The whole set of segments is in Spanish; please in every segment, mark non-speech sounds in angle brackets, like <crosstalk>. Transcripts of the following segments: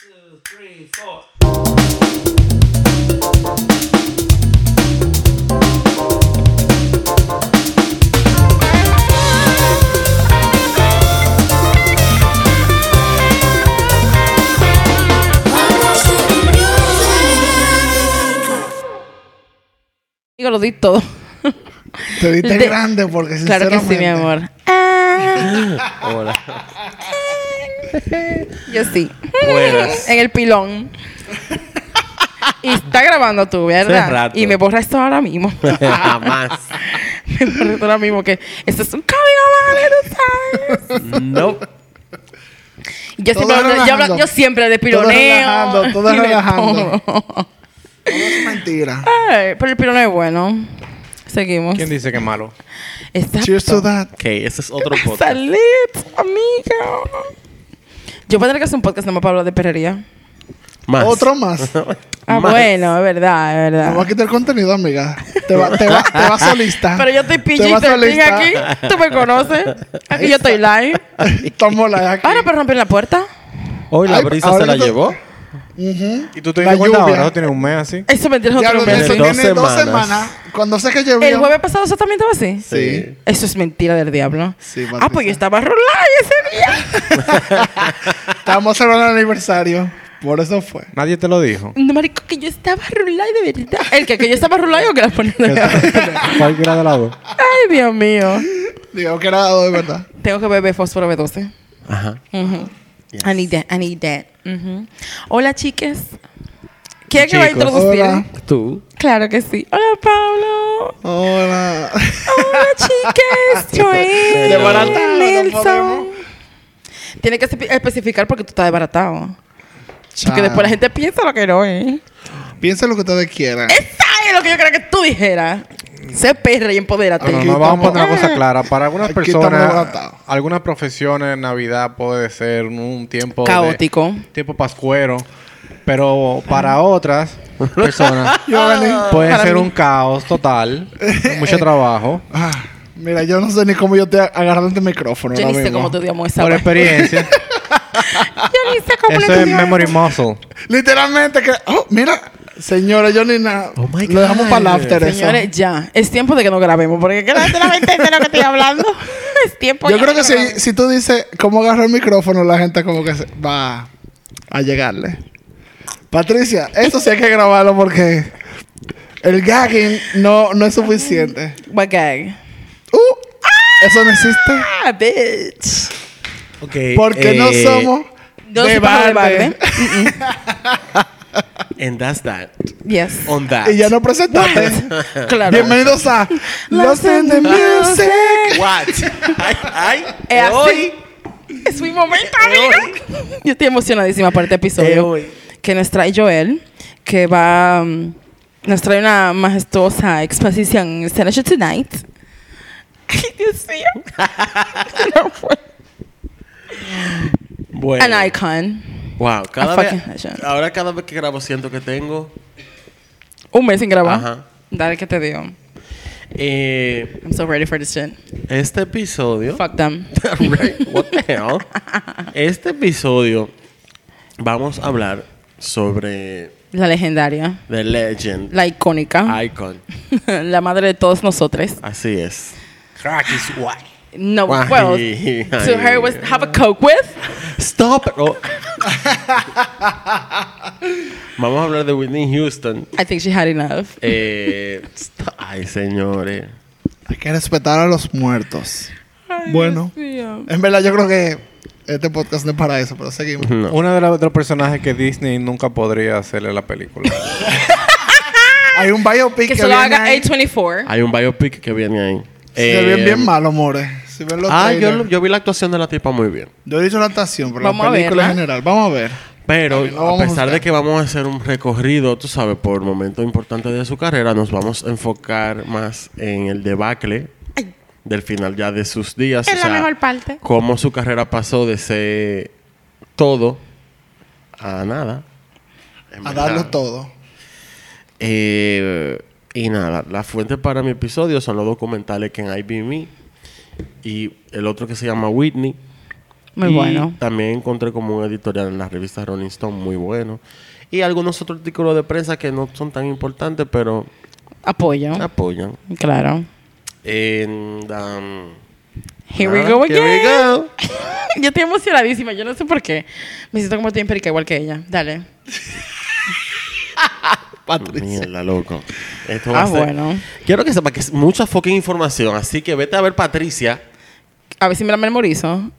two, three, four. Digo, lo di todo. Te diste De- grande porque Claro que sí, mi amor. Ah, <laughs> Hola. <laughs> yo sí. Buenas. En el pilón. Y está grabando tú, ¿verdad? Y me borra esto ahora mismo. <laughs> Jamás. me borra esto ahora mismo que esto es un código vale, tú sabes. No. Yo Todo siempre, yo, hablo- relajando. yo siempre de Todo relajando, todo de relajando. todo. Es mentira. Ay, pero el piloneo es bueno. Seguimos. ¿Quién dice que es malo? Exacto. Cheers to that. Ok, ese es otro podcast. Salud, amiga. Yo voy a tener que hacer un podcast nomás para hablar de perrería. Más. Otro más. <laughs> Ah, Más. bueno, es verdad, es Me verdad. voy a quitar el contenido, amiga. Te va, te va, te va solista. Pero yo estoy Te PG vas solista. aquí. Tú me conoces. Aquí yo estoy live. Tomo la de aquí. Ahora, pero romper la puerta. Hoy la Ay, brisa se la que ¿Y tú te diste cuenta lluvia. ahora? ¿No tienes un mes así? Eso me tiene Diablo, otro mes. eso Dos tiene dos semanas. semanas. Cuando sé que llovió. El jueves pasado eso también estaba así. Sí. Eso es mentira del diablo. Sí, ah, Patricia. pues yo estaba rulada ese día. <laughs> Estábamos celebrando el aniversario. Por eso fue. Nadie te lo dijo. No, marico, que yo estaba rulada de verdad. ¿El que? ¿Que yo estaba rulada o que la ponía de <laughs> Cualquiera de las dos. Ay, Dios mío. Digo que era dado de verdad. Tengo que beber fósforo B12. Ajá. Ujú. Yes. I need that, I need that. Ujú. Hola, chicas. ¿Quién es que va a introducir? Hola. Tú. Claro que sí. Hola, Pablo. Hola. Hola, chicas. <laughs> Joel. Desbaratado, Nelson. Tiene que espe- especificar porque tú estás desbaratado. Porque después la gente piensa lo que no es. Piensen lo que ustedes quieran. Esa es lo que yo quería que tú dijeras. Sé perra y empodérate. No, no, vamos a poner una cosa clara. Para algunas personas, algunas profesiones, Navidad puede ser un tiempo de- Caótico. tiempo pascuero. Pero para otras personas <laughs> puede ser mí. un caos total. mucho trabajo. Ah, mira, yo no sé ni cómo yo estoy agarrando el micrófono. Yo ni sé cómo te dio esa Por experiencia. <laughs> Yo ni sé cómo Eso le es memory muscle. Literalmente que. Oh, mira. Señores, yo ni nada. Oh my Lo dejamos para el after eso. Señores, ya. Es tiempo de que nos grabemos. Porque que la gente no va a entender lo que estoy hablando. <laughs> Es tiempo Yo ya creo de que si, si tú dices cómo agarrar el micrófono, la gente como que se- va a llegarle. Patricia, esto sí hay que grabarlo porque el gagging no, no es suficiente. What gag? Uh, eso no existe Ah, bitch. Ok. porque no eh, somos Yo de paja de balde. <laughs> And that's that. Yes. On that. Y ya no presentaste. <laughs> <laughs> Claro. Bienvenidos a Los in the Music. What? ay, ay. Es así. hoy. Es mi momento, amiga. Yo estoy emocionadísima por este Eh, episodio. hoy. que nos trae Joel, que va. um, nos trae una majestuosa exposición en Station Tonight. <laughs> Ay, Dios mío. No fue. Bueno. An icon. Wow. Cada vez, ahora cada vez que grabo siento que tengo. Un mes sin grabar. Ajá. Dale que te digo. Eh, I'm so ready for this shit. este episodio. Fuck them. <laughs> Right, What the hell? <laughs> Este episodio vamos a hablar sobre La legendaria. The Legend La icónica. Icon. <laughs> la madre de todos nosotros. Así es. Crack is white. No, <laughs> Ay, well, to her was have a coke with. Stop. it. Oh. <laughs> Vamos a hablar de Whitney Houston. I think she had enough. Eh, ay, señores. Hay que respetar a los muertos. bueno, en verdad yo creo que este podcast no es para eso, pero seguimos. No. Uno de, los- los personajes que Disney nunca podría hacerle la película. <laughs> Hay un biopic Que que, se lo viene haga ahí. A24. Hay un biopic que viene ahí. Se Eh, ven bien malo, more. Si ven los Ah, yo, trailers. yo vi la actuación de la tipa muy bien. Yo he dicho la actuación, pero Vamos la a película en general. Vamos a ver. Pero También lo vamos a a pesar de buscar. que vamos a hacer un recorrido, tú sabes, por momentos importantes de su carrera, nos vamos a enfocar más en el debacle del final ya de sus días. Es o la sea, mejor parte. Cómo su carrera pasó de ser todo a nada. En A verdad. darlo todo. Eh, y nada, la fuente para mi episodio son los documentales que en IBM y el otro que se llama Whitney. Muy Y bueno. También encontré como un editorial en la revista Rolling Stone muy bueno. Y algunos otros artículos de prensa que no son tan importantes, pero Apoyo. apoyan. Claro. And, um, Here we go here we again. go. <laughs> Yo estoy emocionadísima. Yo no sé por qué. Me siento como estoy empérica igual que ella. Dale. <laughs> <laughs> Patricia. Mierda, loco. Esto va Ah, a ser- bueno. Quiero que sepa que es mucha fucking información, así que vete a ver Patricia. A ver si me la memorizo.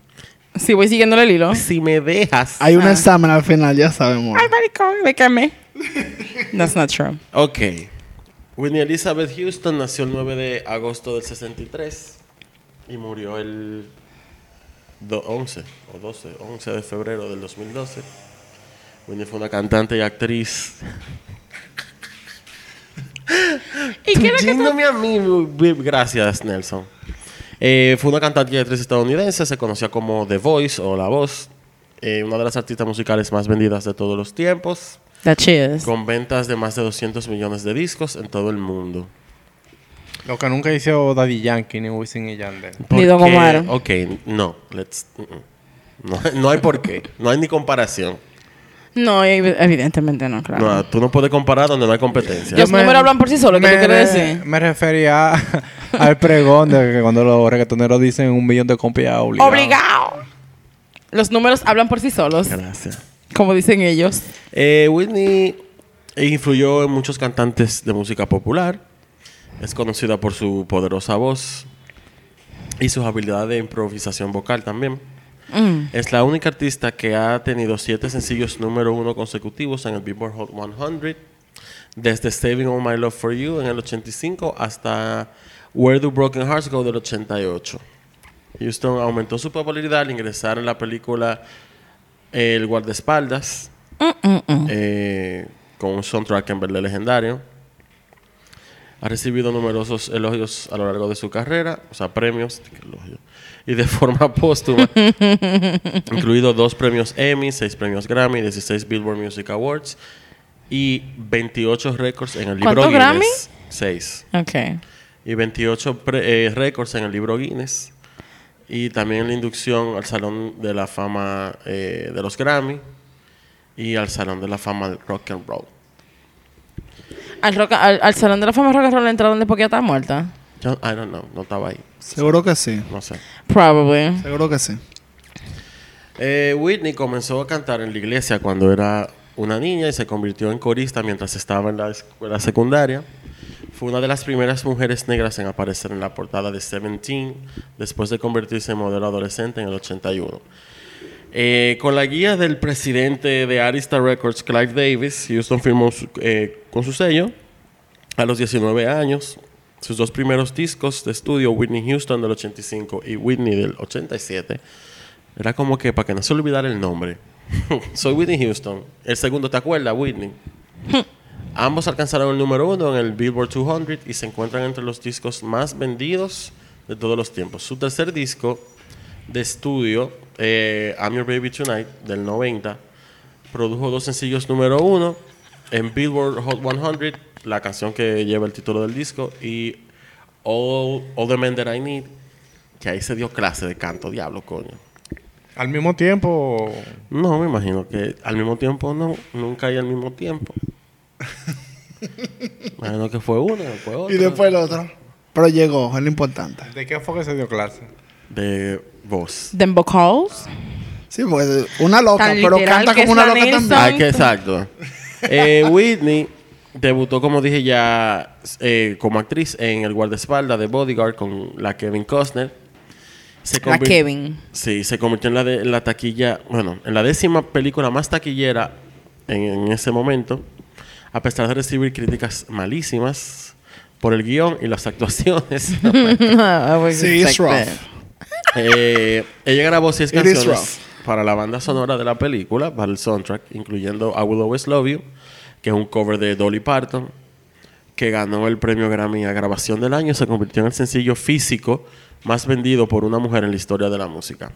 Si voy siguiéndole el hilo. Si me dejas. Hay un Ah. examen al final, ya sabemos. Ay, maricón, me quemé. <laughs> That's not true. Ok. Whitney Elizabeth Houston nació el 9 de agosto del 63 y murió el do- 11 o 12, 11 de febrero del 2012. Whitney fue una cantante y actriz. ¿Y qué era que Yéndome a mí, gracias Nelson. Eh, fue una cantante y actriz estadounidense, se conocía como The Voice o La Voz, eh, una de las artistas musicales más vendidas de todos los tiempos, That she is. con ventas de más de 200 millones de discos en todo el mundo. Lo que nunca hizo Daddy Yankee ni Wisin y Yandel. Ni Don Omar. Ok, no, let's, mm, mm. no, no hay por qué, no hay ni comparación. No, ev- evidentemente no, claro. No, tú no puedes comparar donde no hay competencia. Los números hablan por sí solos, ¿qué tú me, quieres me- decir? Me refería <laughs> al pregón de que cuando los reggaetoneros dicen un millón de copias obligado. Obligado. Los números hablan por sí solos, Gracias. como dicen ellos. Eh, Whitney influyó en muchos cantantes de música popular. Es conocida por su poderosa voz y sus habilidades de improvisación vocal también. Mm. Es la única artista que ha tenido siete sencillos número uno consecutivos en el Billboard Hot 100, desde Saving All My Love for You en el 85 hasta Where Do Broken Hearts Go del 88. Houston aumentó su popularidad al ingresar en la película El guardaespaldas, eh, con un soundtrack en verde legendario. Ha recibido numerosos elogios a lo largo de su carrera, o sea, premios, y de <laughs> forma póstuma, <laughs> incluido dos premios Emmy, seis premios Grammy, 16 Billboard Music Awards y 28 récords en el libro ¿Cuántos Guinness. Grammy? Seis. Ok. Y 28 pre- eh, récords en el libro Guinness. Y también la inducción al Salón de la Fama eh, de los Grammy y al Salón de la Fama del Rock and Roll. Al, rock- al, al Salón de la Fama Rock and Roll le entraron después que ella estaba muerta. Yo, I don't know, no estaba ahí, Seguro que sí. no sé. Probably. Seguro que sí. Eh, Whitney comenzó a cantar en la iglesia cuando era una niña y se convirtió en corista mientras estaba en la escuela secundaria. Fue una de las primeras mujeres negras en aparecer en la portada de Seventeen después de convertirse en modelo adolescente en el 81. Eh, con la guía del presidente de Arista Records, Clive Davis, Houston firmó eh, con su sello a los 19 años. Sus dos primeros discos de estudio, Whitney Houston del 85 y Whitney del 87, era como que para que no se olvidara el nombre. <laughs> Soy Whitney Houston. El segundo, ¿te acuerdas, Whitney? <laughs> Ambos alcanzaron el número uno en el Billboard 200 y se encuentran entre los discos más vendidos de todos los tiempos. Su tercer disco de estudio, eh, I'm Your Baby Tonight, del 90, produjo dos sencillos número uno en Billboard Hot 100, la canción que lleva el título del disco, y All, All the Men That I Need, que ahí se dio clase de canto, diablo, coño. Al mismo tiempo, No, me imagino que al mismo tiempo no, nunca hay al mismo tiempo. <laughs> imagino que fue uno, después otro. Y después el otro. Pero llegó, es lo importante. ¿de qué fue que se dio clase? De voz. Them vocals. Sí, porque una loca, Tan pero canta como una loca Nilsson. también. Ah, que exacto. Eh, Whitney debutó, como dije ya, eh, como actriz en El guardaespaldas de Bodyguard con la Kevin Costner. Se La Kevin. Sí, se convirtió en la, de, en la taquilla, bueno, en la décima película más taquillera en, en ese momento, a pesar de recibir críticas malísimas por el guion y las actuaciones. I <laughs> would Sí, it's expect rough. Eh, ella grabó seis It is canciones rough. Para la banda sonora de la película, para el soundtrack, incluyendo I Will Always Love You, que es un cover de Dolly Parton, que ganó el premio Grammy a grabación del año se convirtió en el sencillo físico más vendido por una mujer en la historia de la música.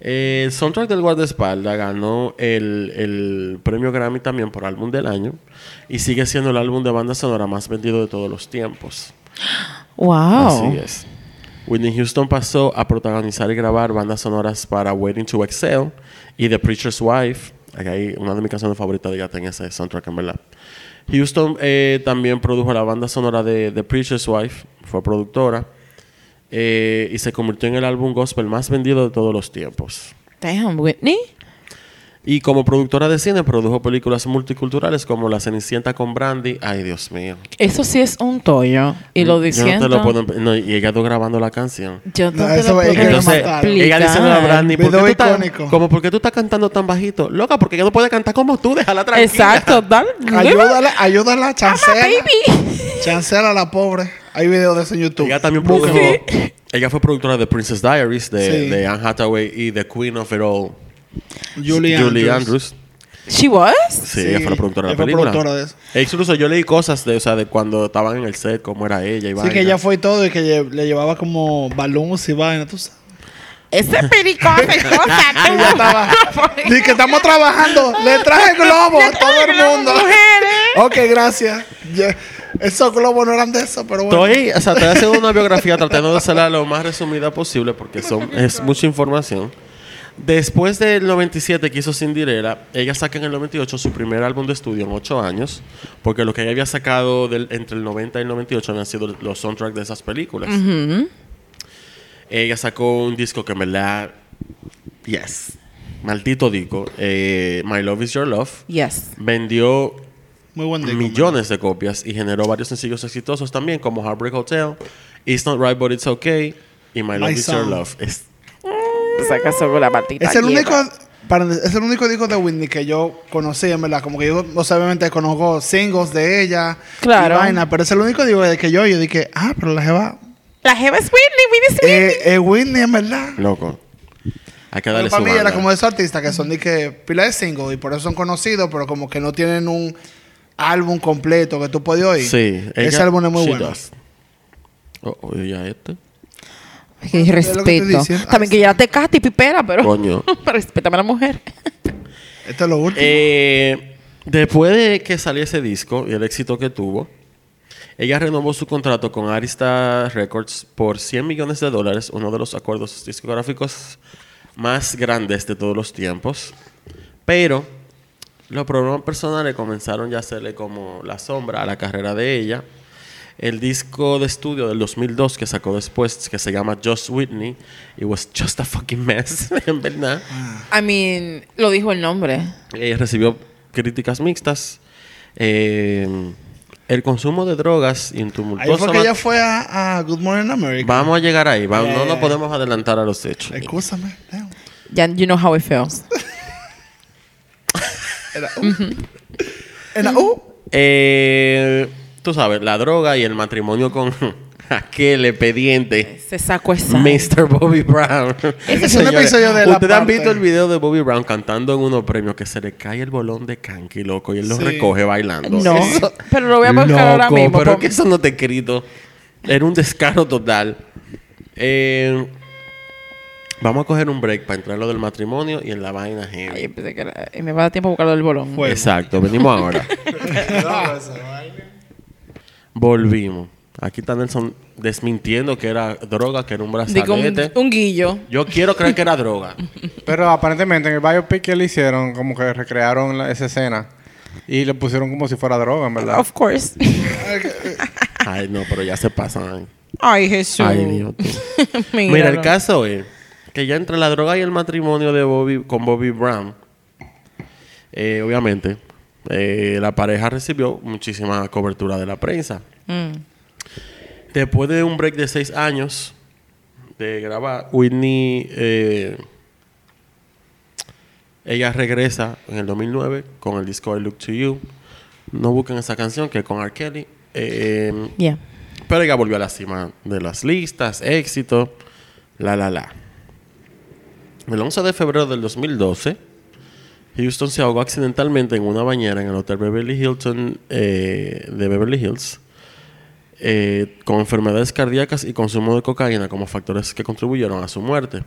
El soundtrack del guardaespaldas ganó el, el premio Grammy también por álbum del año y sigue siendo el álbum de banda sonora más vendido de todos los tiempos. <gasps> Wow. Así es. Whitney Houston pasó a protagonizar y grabar bandas sonoras para Waiting to Excel y The Preacher's Wife. Aquí hay una de mis canciones favoritas de ella tenía ese soundtrack, en verdad. Houston eh, también produjo la banda sonora de The Preacher's Wife, fue productora, eh, y se convirtió en el álbum gospel más vendido de todos los tiempos. Damn, Whitney. Y como productora de cine produjo películas multiculturales como La Cenicienta con Brandy. Ay, Dios mío. Eso sí es un tollo. Y lo Yo no diciendo. te lo puedo... no, y ella está grabando la canción. Yo no No, te eso lo puedo Entonces, ella diciendo a Brandy, ¿por qué tú estás, como, ¿por qué tú estás cantando tan bajito? Loca, porque ella no puede cantar como tú, déjala tranquila. Exacto, dale. Ayúdala, ayúdala, chancela. baby. Chancela a la pobre. Hay videos de eso en YouTube. Ella también produjo... Ella fue productora de Princess Diaries, de, Sí. de Anne Hathaway y The Queen of It All, Julie, Andrews. Sí, She was? ella fue la productora de la película. productora de eso. E incluso yo leí cosas de, o sea, de cuando estaban en el set, cómo era ella y Sí, vaina. que ella fue y todo y que lle- le llevaba como balloons y vaina, tú sabes. Ese perico hace <laughs> cosas. tú. Ella estaba. <laughs> Dice que estamos trabajando. Le traje globos a todo el mundo. Ok, gracias. Ya, Esos globos no eran de eso, pero bueno. Estoy, o sea, estoy haciendo una biografía tratando de hacerla lo más resumida posible porque son, es mucha información. Después del 97 que hizo Cinderella, ella saca en el 98 su primer álbum de estudio en 8 años, porque lo que ella había sacado del- entre el 90 y el 98 habían sido los soundtracks de esas películas. Ella sacó un disco que en verdad, yes, maldito disco, eh, My Love Is Your Love, Yes. vendió Muy buen disco. millones de copias y generó varios sencillos exitosos también, como Heartbreak Hotel, It's Not Right But It's Okay y My Love My Is Your. Love. Es- Saca sobre la patita. Es el único, para- es el único disco de Whitney que yo conocí, en verdad. Como que yo, o sea, obviamente conozco singles de ella. Claro. Y vaina, pero es el único disco de que yo, yo dije, ah, pero la jeva. La jeva es Whitney, Whitney Smith. Eh, eh, Whitney, en verdad. loco. Hay que Pero darle para su mí era como de esos artistas que son de que pila de singles y por eso son conocidos, pero como que no tienen un álbum completo que tú puedes oír. Sí. Ese álbum es muy bueno. does. Oh, oh, ya este. Que estoy respeto. También que ya te cate y pipera, pero. Coño. <laughs> respétame a la mujer. Esto es lo último. Eh, después de que salió ese disco y el éxito que tuvo, ella renovó su contrato con Arista Records por 100 millones de dólares, uno de los acuerdos discográficos más grandes de todos los tiempos. Pero los problemas personales comenzaron ya a hacerle como la sombra a la carrera de ella. El disco de estudio del 2002 que sacó después, que se llama Just Whitney, it was just a fucking mess, <laughs> en verdad. I mean, lo dijo el nombre. Eh, recibió críticas mixtas. Eh, el consumo de drogas y un Ahí tumultuoso... fue que ella fue a, a Good Morning America. Vamos a llegar ahí. No nos podemos adelantar a los hechos. Excúsame. damn. Ya, you know how it feels. <laughs> Era, uh. Era, uh. Eh, tú sabes, la droga y el matrimonio con <laughs> aquel expediente. Se sacó esa. Mr. Bobby Brown. Ese es un episodio de la Ustedes han visto el video de Bobby Brown cantando en unos premios que se le cae el bolón de canqui, loco, y él lo Sí. recoge bailando. No. Eso- pero lo voy a buscar ahora mismo. Pero que eso no te he escrito. Era un descaro total. Eh, vamos a coger un break para entrar en lo del matrimonio y en la vaina heavy. Ay, pensé que era- y me va a dar tiempo a buscarlo del bolón. Fue. Exacto, venimos ahora. <laughs> <laughs> Volvimos. Aquí está Nelson desmintiendo que era droga, que era un Digo, un, brazalete. un guillo. Yo quiero creer que era droga. <laughs> Pero aparentemente en el biopic que le hicieron, como que recrearon la- esa escena. Y le pusieron como si fuera droga, en verdad. Of course. <laughs> Ay, no, pero ya se pasan. Ay, Jesús. Ay, Dios. tú. <laughs> Míralo. Mira, el caso es que ya entre la droga y el matrimonio de Bobby con Bobby Brown, eh, obviamente, eh, la pareja recibió muchísima cobertura de la prensa. Mm. Después de un break de seis años de grabar, Whitney, eh, ella regresa en el 2009 con el disco I Look to You. No busquen esa canción que es con R. Kelly. Eh, Yeah. pero ella volvió a la cima de las listas, éxito, la, la, la. El 11 de febrero del 2012, Houston se ahogó accidentalmente en una bañera en el Hotel Beverly Hilton eh, de Beverly Hills, eh, con enfermedades cardíacas y consumo de cocaína como factores que contribuyeron a su muerte.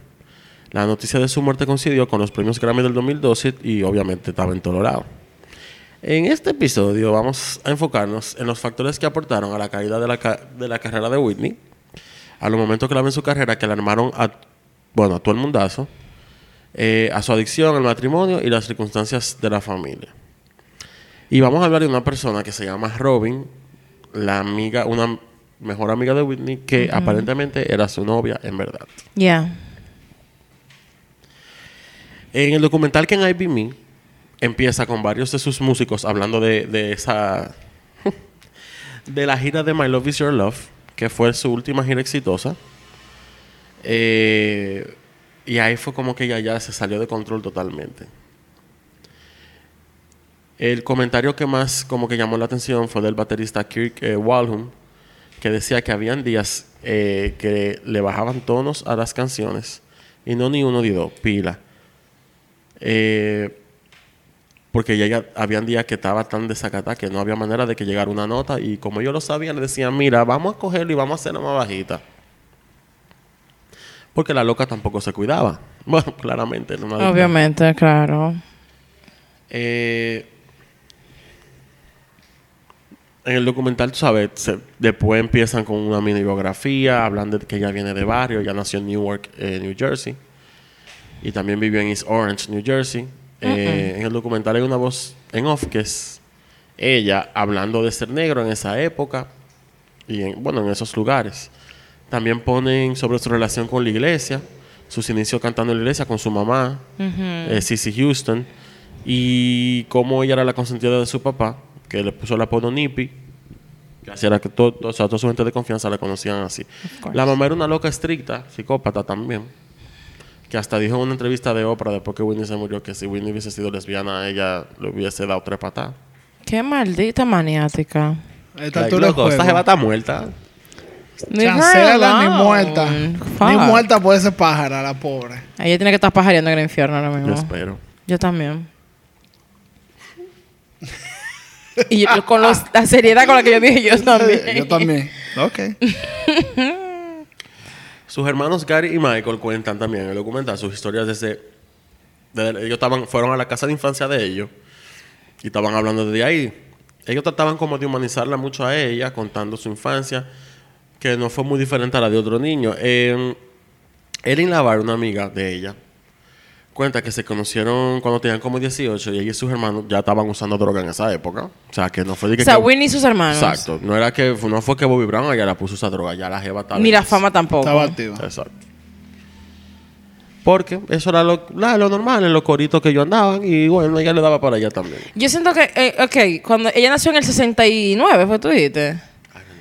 La noticia de su muerte coincidió con los premios Grammy del 2012 y obviamente estaba en todo lado. En este episodio vamos a enfocarnos en los factores que aportaron a la caída de la, de la carrera de Whitney, a los momentos clave en su carrera que le armaron a, bueno, a todo el mundazo, eh, a su adicción, al matrimonio y las circunstancias de la familia. Y vamos a hablar de una persona que se llama Robin, la amiga, una mejor amiga de Whitney, que aparentemente era su novia en verdad. Yeah. En el documental que en I Be Me empieza con varios de sus músicos hablando de, de esa. <laughs> de la gira de My Love Is Your Love, que fue su última gira exitosa. Eh, y ahí fue como que ella ya se salió de control totalmente. El comentario que más como que llamó la atención fue del baterista Kirk eh, que decía que habían días eh, que le bajaban tonos a las canciones y no ni uno ni dos, pila. Eh, porque ya, habían días que estaba tan desacatada que no había manera de que llegara una nota y como ellos lo sabían le decían, mira, vamos a cogerlo y vamos a hacerla más bajita. Porque la loca tampoco se cuidaba. <laughs> Bueno, claramente. no Obviamente, claro. eh, en el documental, tú sabes, se- después empiezan con una mini biografía, hablan de que ella viene de barrio, ya nació en Newark, eh, New Jersey, y también vivió en East Orange, New Jersey. Eh, En el documental hay una voz en off que es ella hablando de ser negro en esa época y en, bueno, en esos lugares. También ponen sobre su relación con la iglesia, sus inicios cantando en la iglesia con su mamá, eh, Cissy Houston, y cómo ella era la consentida de su papá, que le puso el apodo Nippy, que hacía que todo, o sea, toda su gente de confianza la conocían así. La mamá era una loca estricta, psicópata también, que hasta dijo en una entrevista de Oprah después que Whitney se murió que si Whitney hubiese sido lesbiana, ella le hubiese dado tres patadas. Qué maldita maniática. Esta Like, loco, esta jeva está muerta. Chancela ni muerta. Fuck. Ni muerta puede ser pájara, la pobre. Ella tiene que estar pajareando en el infierno ahora Yo mismo. espero. Yo también. y yo- con los- la seriedad con la que yo dije, yo también. Yo también. Ok. <laughs> Sus hermanos Gary y Michael cuentan también en el documental sus historias desde... desde- ellos estaban, fueron a la casa de infancia de ellos y estaban hablando desde ahí. Ellos trataban como de humanizarla mucho a ella, contando su infancia, que no fue muy diferente a la de otro niño. Eh, Erin Lavar, una amiga de ella, cuenta que se conocieron cuando tenían como 18 y ella y sus hermanos ya estaban usando droga en esa época. O sea, que no fue de que... O sea, que- Whitney y sus hermanos. Exacto. No era que... No fue que Bobby Brown ella la puso a usar droga. Ya la jeva estaba... Ni la fama tampoco. Estaba activa. Exacto. Porque eso era lo, la- lo normal en los coritos que ellos andaban y bueno, ella le daba para allá también. Yo siento que, eh, ok, cuando ella nació en el 69, ¿fue tú dijiste?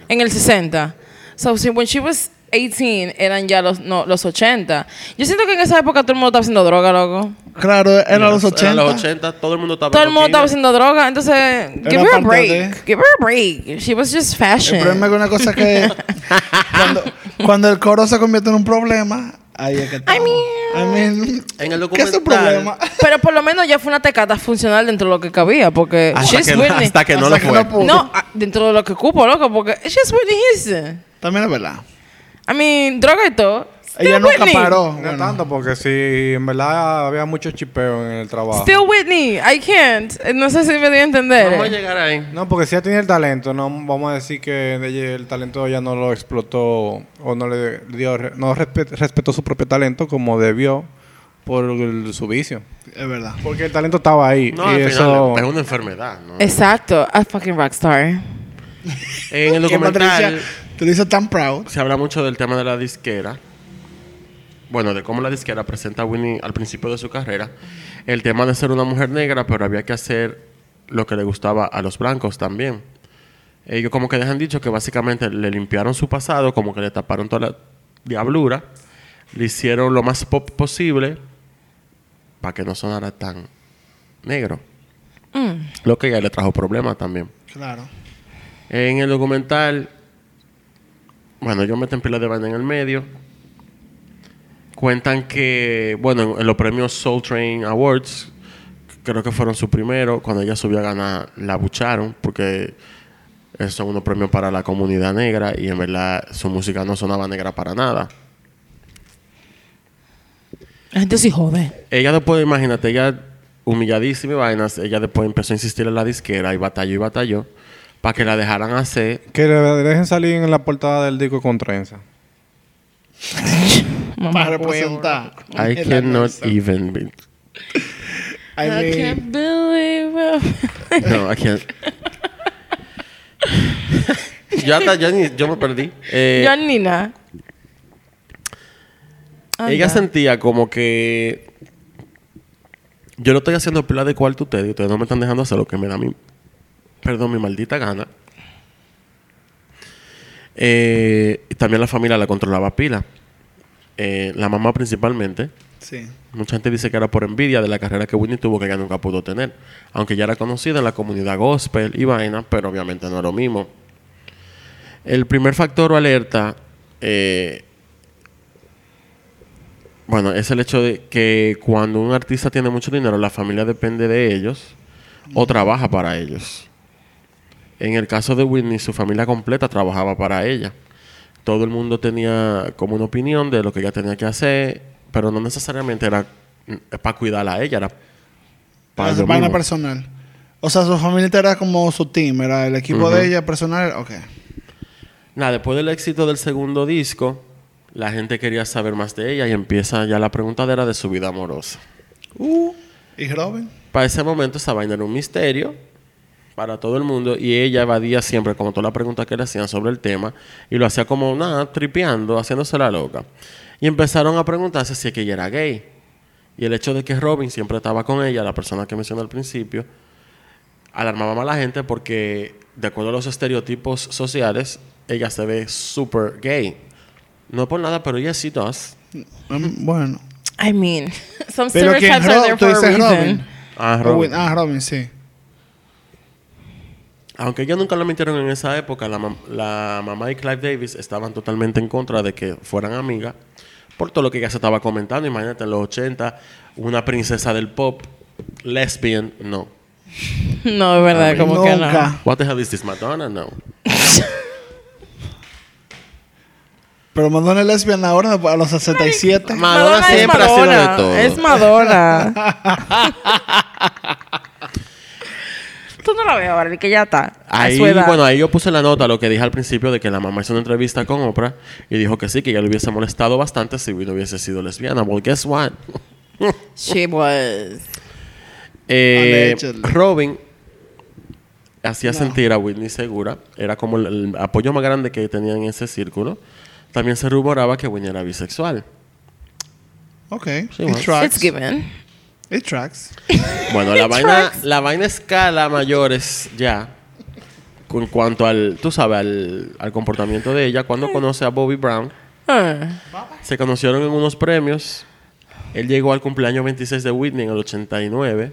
En el 60. So, si when she was 18, eran ya los, no, los 80. Yo siento que en esa época todo el mundo estaba haciendo droga, loco. Claro, era los 80. En los 80 todo el mundo estaba Todo el mundo estaba haciendo droga, entonces, give her a parte break. de- Give her a break. She was just fashion. El problema es que una cosa que <laughs> cuando, cuando el coro se convierte en un problema, ahí es que está. I mean- I mean, En el ¿Qué es tu documental- problema? Pero por lo menos ya fue una tecata funcional dentro de lo que cabía, porque Hasta she's que, Whitney. hasta que no Hasta lo que fue. no pudo. No, ah, dentro de lo que cupo, loco, porque she's Whitney Houston. También es verdad. I mean, droga y todo. Ella Still nunca Whitney. paró. No Bueno, tanto, porque si en verdad había mucho chipeo en el trabajo. Still Whitney. I can't. Eh, No sé si me dio a entender. Vamos a llegar ahí. No, porque si ella tenía el talento, no vamos a decir que ella- el talento ella no lo explotó o no le dio, no respe- respetó su propio talento como debió por el- su vicio. es verdad. Porque el talento estaba ahí. No, y al eso. final es una enfermedad. ¿no? Exacto. A fucking rockstar. En el <laughs> Que Dices tan proud. se habla mucho del tema de la disquera. Bueno, de cómo la disquera presenta a Winnie al principio de su carrera. El tema de ser una mujer negra, pero había que hacer lo que le gustaba a los blancos también. Ellos como que dejan dicho que básicamente le limpiaron su pasado, como que le taparon toda la diablura, le hicieron lo más pop posible para que no sonara tan negro. Lo que ya le trajo problemas también. Claro. En el documental, bueno, yo meten pila de vaina en el medio. Cuentan que, bueno, en, en los premios Soul Train Awards, creo que fueron su primero, cuando ella subió a ganar, la bucharon, porque son unos premios para la comunidad negra y en verdad su música no sonaba negra para nada. La gente sí jode. Ella después, imagínate, ella humilladísima y vainas, ella después empezó a insistir en la disquera y batalló y batalló para que la dejaran hacer Que le dejen salir en la portada del disco con trenza. <laughs> Para representar. I cannot even be. I can't believe it. <laughs> No, I can't. <laughs> ya, hasta- ya ni, yo me perdí. Eh, Yo, Nina. ella Anda. sentía como que yo lo estoy haciendo pila de cuarto a ustedes y ustedes no me están dejando hacer lo que me da mi, perdón, mi maldita gana. Eh, también la familia la controlaba pila. Eh, la mamá principalmente. sí. Mucha gente dice que era por envidia de la carrera que Whitney tuvo que ella nunca pudo tener. Aunque ya era conocida en la comunidad gospel y vaina, pero obviamente no es lo mismo. El primer factor o alerta, eh, bueno, es el hecho de que cuando un artista tiene mucho dinero, la familia depende de ellos o trabaja para ellos. En el caso de Whitney, su familia completa trabajaba para ella. Todo el mundo tenía como una opinión de lo que ella tenía que hacer, pero no necesariamente era para cuidarla a ella, era para su mismos. personal. O sea, su familia era como su team, era el equipo de ella personal. Ok. Nada, después del éxito del segundo disco, la gente quería saber más de ella y empieza ya la preguntadera de su vida amorosa. Uh, ¿Y Robin? Para ese momento esa vaina era un misterio para todo el mundo y ella evadía siempre como todas las preguntas que le hacían sobre el tema y lo hacía como nada, tripeando, haciéndose la loca. Y empezaron a preguntarse si es que ella era gay. Y el hecho de que Robin siempre estaba con ella, la persona que mencioné al principio, alarmaba más a la gente porque, de acuerdo a los estereotipos sociales, ella se ve súper gay. No por nada, pero ella sí does. Mm, Bueno. I mean, <laughs> some stereotypes are there ¿Tú for a dices reason. Robin? Ah, Oh, Robin. Ah, Robin, sí. Aunque ellos nunca lo mintieron en esa época, la, mam- la mamá y Clive Davis estaban totalmente en contra de que fueran amigas por todo lo que ella se estaba comentando. Imagínate, en los 80, una princesa del pop, lesbian, no. <laughs> No, es verdad, como que no. Nunca. What the hell is this, Madonna? No. <laughs> Pero Madonna es lesbiana ahora, a los 67. Madonna siempre ha sido de todo. Es Madonna. <laughs> Tú no la ves ahora, que ya está. a Ahí, su edad. bueno, ahí yo puse la nota, lo que dije al principio, de que la mamá hizo una entrevista con Oprah y dijo que sí, que ella le hubiese molestado bastante si no hubiese sido lesbiana. Well, guess what? <laughs> She was. Eh. Robin hacía sentir a Whitney segura. Era como el, el apoyo más grande que tenía en ese círculo. También se rumoraba que Whitney era bisexual. Ok. Sí. It's given. It tracks. Bueno, la It vaina, tracks. la vaina escala mayores ya. En cuanto al, tú sabes, al, al comportamiento de ella. Cuando conoce a Bobby Brown, Ah. se conocieron en unos premios. Él llegó al cumpleaños 26 de Whitney en el 89.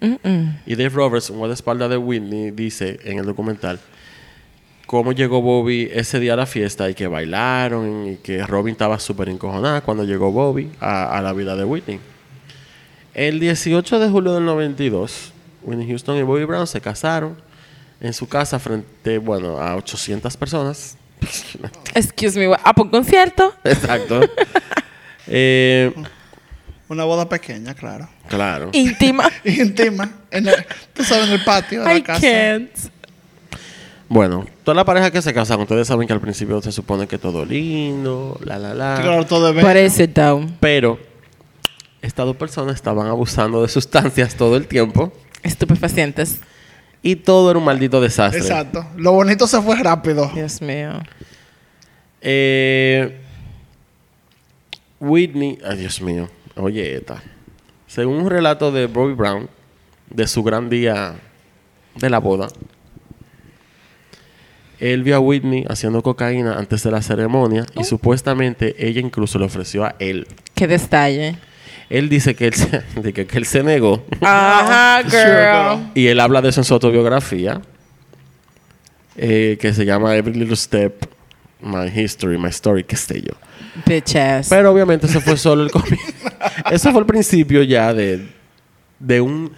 Mm-mm. Y Dave Roberts, un guardaespaldas de Whitney, dice en el documental cómo llegó Bobby ese día a la fiesta y que bailaron y que Robin estaba súper encojonada cuando llegó Bobby a, a la vida de Whitney. El 18 de julio del 92, Whitney Houston y Bobby Brown se casaron en su casa frente, bueno, a 800 personas. <laughs> Excuse me, ¿a por concierto? Exacto. <laughs> Eh, Una boda pequeña, claro. claro. Íntima. <laughs> Íntima. En el, tú sabes, en el patio de I la casa. can't. Bueno, toda la pareja que se casan, ustedes saben que al principio se supone que todo lindo, la la la. Claro, todo de Parece down. Pero estas dos personas estaban abusando de sustancias todo el tiempo Estupefacientes. y todo era un maldito desastre. Exacto. Lo bonito se fue rápido. Dios mío. Eh, Whitney, ay Dios mío, oye esta. Según un relato de Bobby Brown, de su gran día de la boda, él vio a Whitney haciendo cocaína antes de la ceremonia y supuestamente ella incluso le ofreció a él. Qué detalle. Él dice que él se, <laughs> de que, que él se negó Ajá, Sure, girl. y él habla de eso en su autobiografía eh, que se llama Every Little Step, My History, My Story, qué sé yo. Bitch ass. Pero obviamente eso fue solo el <laughs> comienzo. eso fue el principio ya de, de un,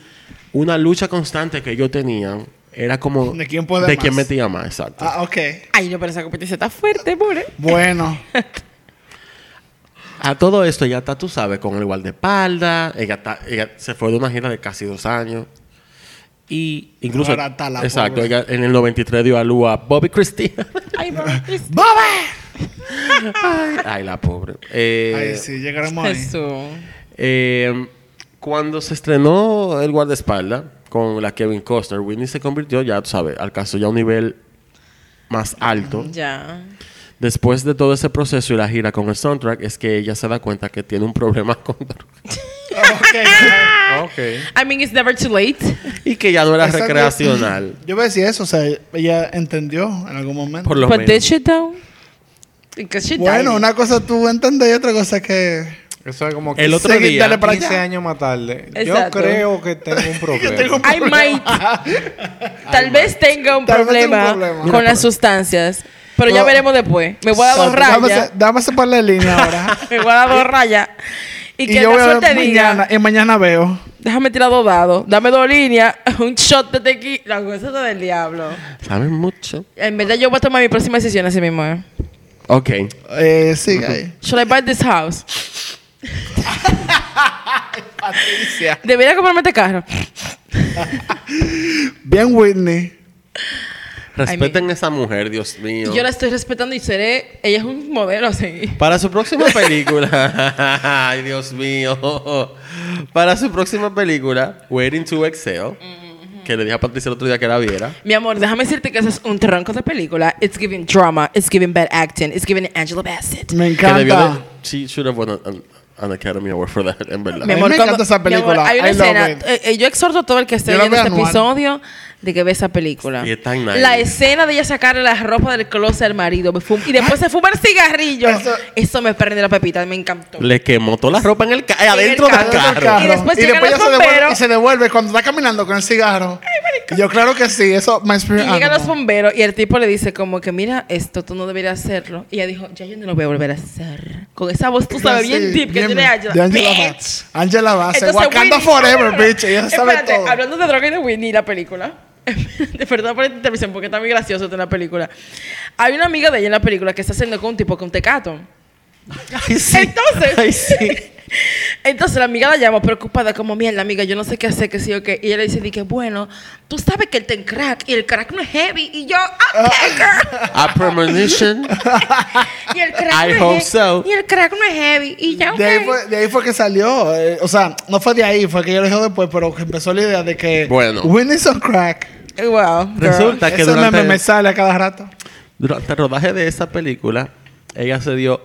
una lucha constante que ellos tenían. Era como... ¿De quién puede De más? quién metía más, exacto. Ah, ok. Ay, no, pero esa competencia está fuerte, pobre. Bueno. <laughs> A todo esto ya está, tú sabes, con el guardaespaldas. Ella, está- ella se fue de una gira de casi dos años. Y incluso... Ahora está la exacto. pobre. Ella en el 93 dio a luz a Bobby Christina. <laughs> Ay, pobre. ¡Bobby! ay, ay, la pobre. Eh, Ay, sí, llegaremos ahí. Jesús. eh, cuando se estrenó El guardaespaldas con la Kevin Costner, Whitney se convirtió, ya tú sabes, al caso ya a un nivel más alto. Ya. Después de todo ese proceso y la gira con el soundtrack, es que ella se da cuenta que tiene un problema <laughs> con drogas. <laughs> Ok. I mean, it's never too late. y que ya no era Exacto. recreacional. Yo voy a decir eso, o sea, ella entendió en algún momento. Por lo But menos. did she though? Because she bueno, died. una cosa tú entender y otra cosa que... Eso es como que El otro día, para 15 allá. años más tarde. Exacto. Yo creo que tengo un <laughs> problema. tengo un I might. Tal vez tenga un Tal problema, un problema. con las sustancias. Pero ya veremos después. Me voy a dar dos rayas. dame separar la línea ahora. <laughs> Me voy a dar dos rayas. Y, y que yo la voy a suerte ver diga, mañana, y mañana veo. déjame tirar dos dados, dame dos líneas, <laughs> un shot de tequila. La cosa del diablo. Saben mucho. En verdad yo voy a tomar mi próxima decisión así mismo. eh. Ok. Eh, sigue ahí. Should I buy this house? Patricia. Debería comprarme este carro. <laughs> Bien Whitney. Respeten a esa mujer, Dios mío. Yo la estoy respetando y seré. Ella es un modelo así. Para su próxima película, <laughs> ay Dios mío, para su próxima película, Waiting to Excel, que le dije a Patricia el otro día que la viera. Mi amor, déjame decirte que eso es un tronco de película. It's giving drama. It's giving bad acting. It's giving Angela Bassett. Me Que encanta. de, she should have won an, an Academy Award for that, en verdad. Mi amor, me encanta esa mi amor, película. hay una I escena. eh, eh, yo exhorto a todo el que esté viendo este anual. episodio de que ve esa película. Y es tan nice. La escena de ella sacarle la ropa del closet al marido me fum- y después se fuma el cigarrillo. Eso- Eso, me prende la pepita, me encantó. Le quemó toda la ropa en el ca- el adentro del carro. carro. Y después llegan ella los se devuelve, bomberos. y se devuelve cuando está caminando con el cigarro. Y yo claro que sí, eso me Y inspira. llegan los bomberos y el tipo le dice como que mira esto tú no deberías hacerlo y ella dijo ya yo no lo voy a volver a hacer con esa voz tú sabes bien deep que tiene Angela, De Angela. Bass. Angela Bass. Entonces, Wakanda Whitney- Forever, bitch. Ella sabe Espérate, todo. hablando de droga y de Whitney, la película. <laughs> de verdad por esta televisión porque está muy gracioso en la película. Hay una amiga de ella en la película que está haciendo con un tipo con tecato. Ay, sí. Entonces, Ay, sí. <laughs> entonces la amiga la llama preocupada como mierda, amiga, yo no sé qué hacer, que sí o qué. Y ella le dice, di que bueno, tú sabes que él está en crack y el crack no es heavy. Y yo, ah, pecker. A premonition. <laughs> Y el crack I no es hope he- so. Y el crack no es heavy. Y ya, De ahí, fue, de ahí fue que salió. eh, o sea, no fue de ahí, fue que yo lo dije después, pero que empezó la idea de que. Bueno. Whitney's on crack. Wow. girl. Resulta que Ese durante, meme me sale a cada rato. durante el rodaje de esa película, ella se dio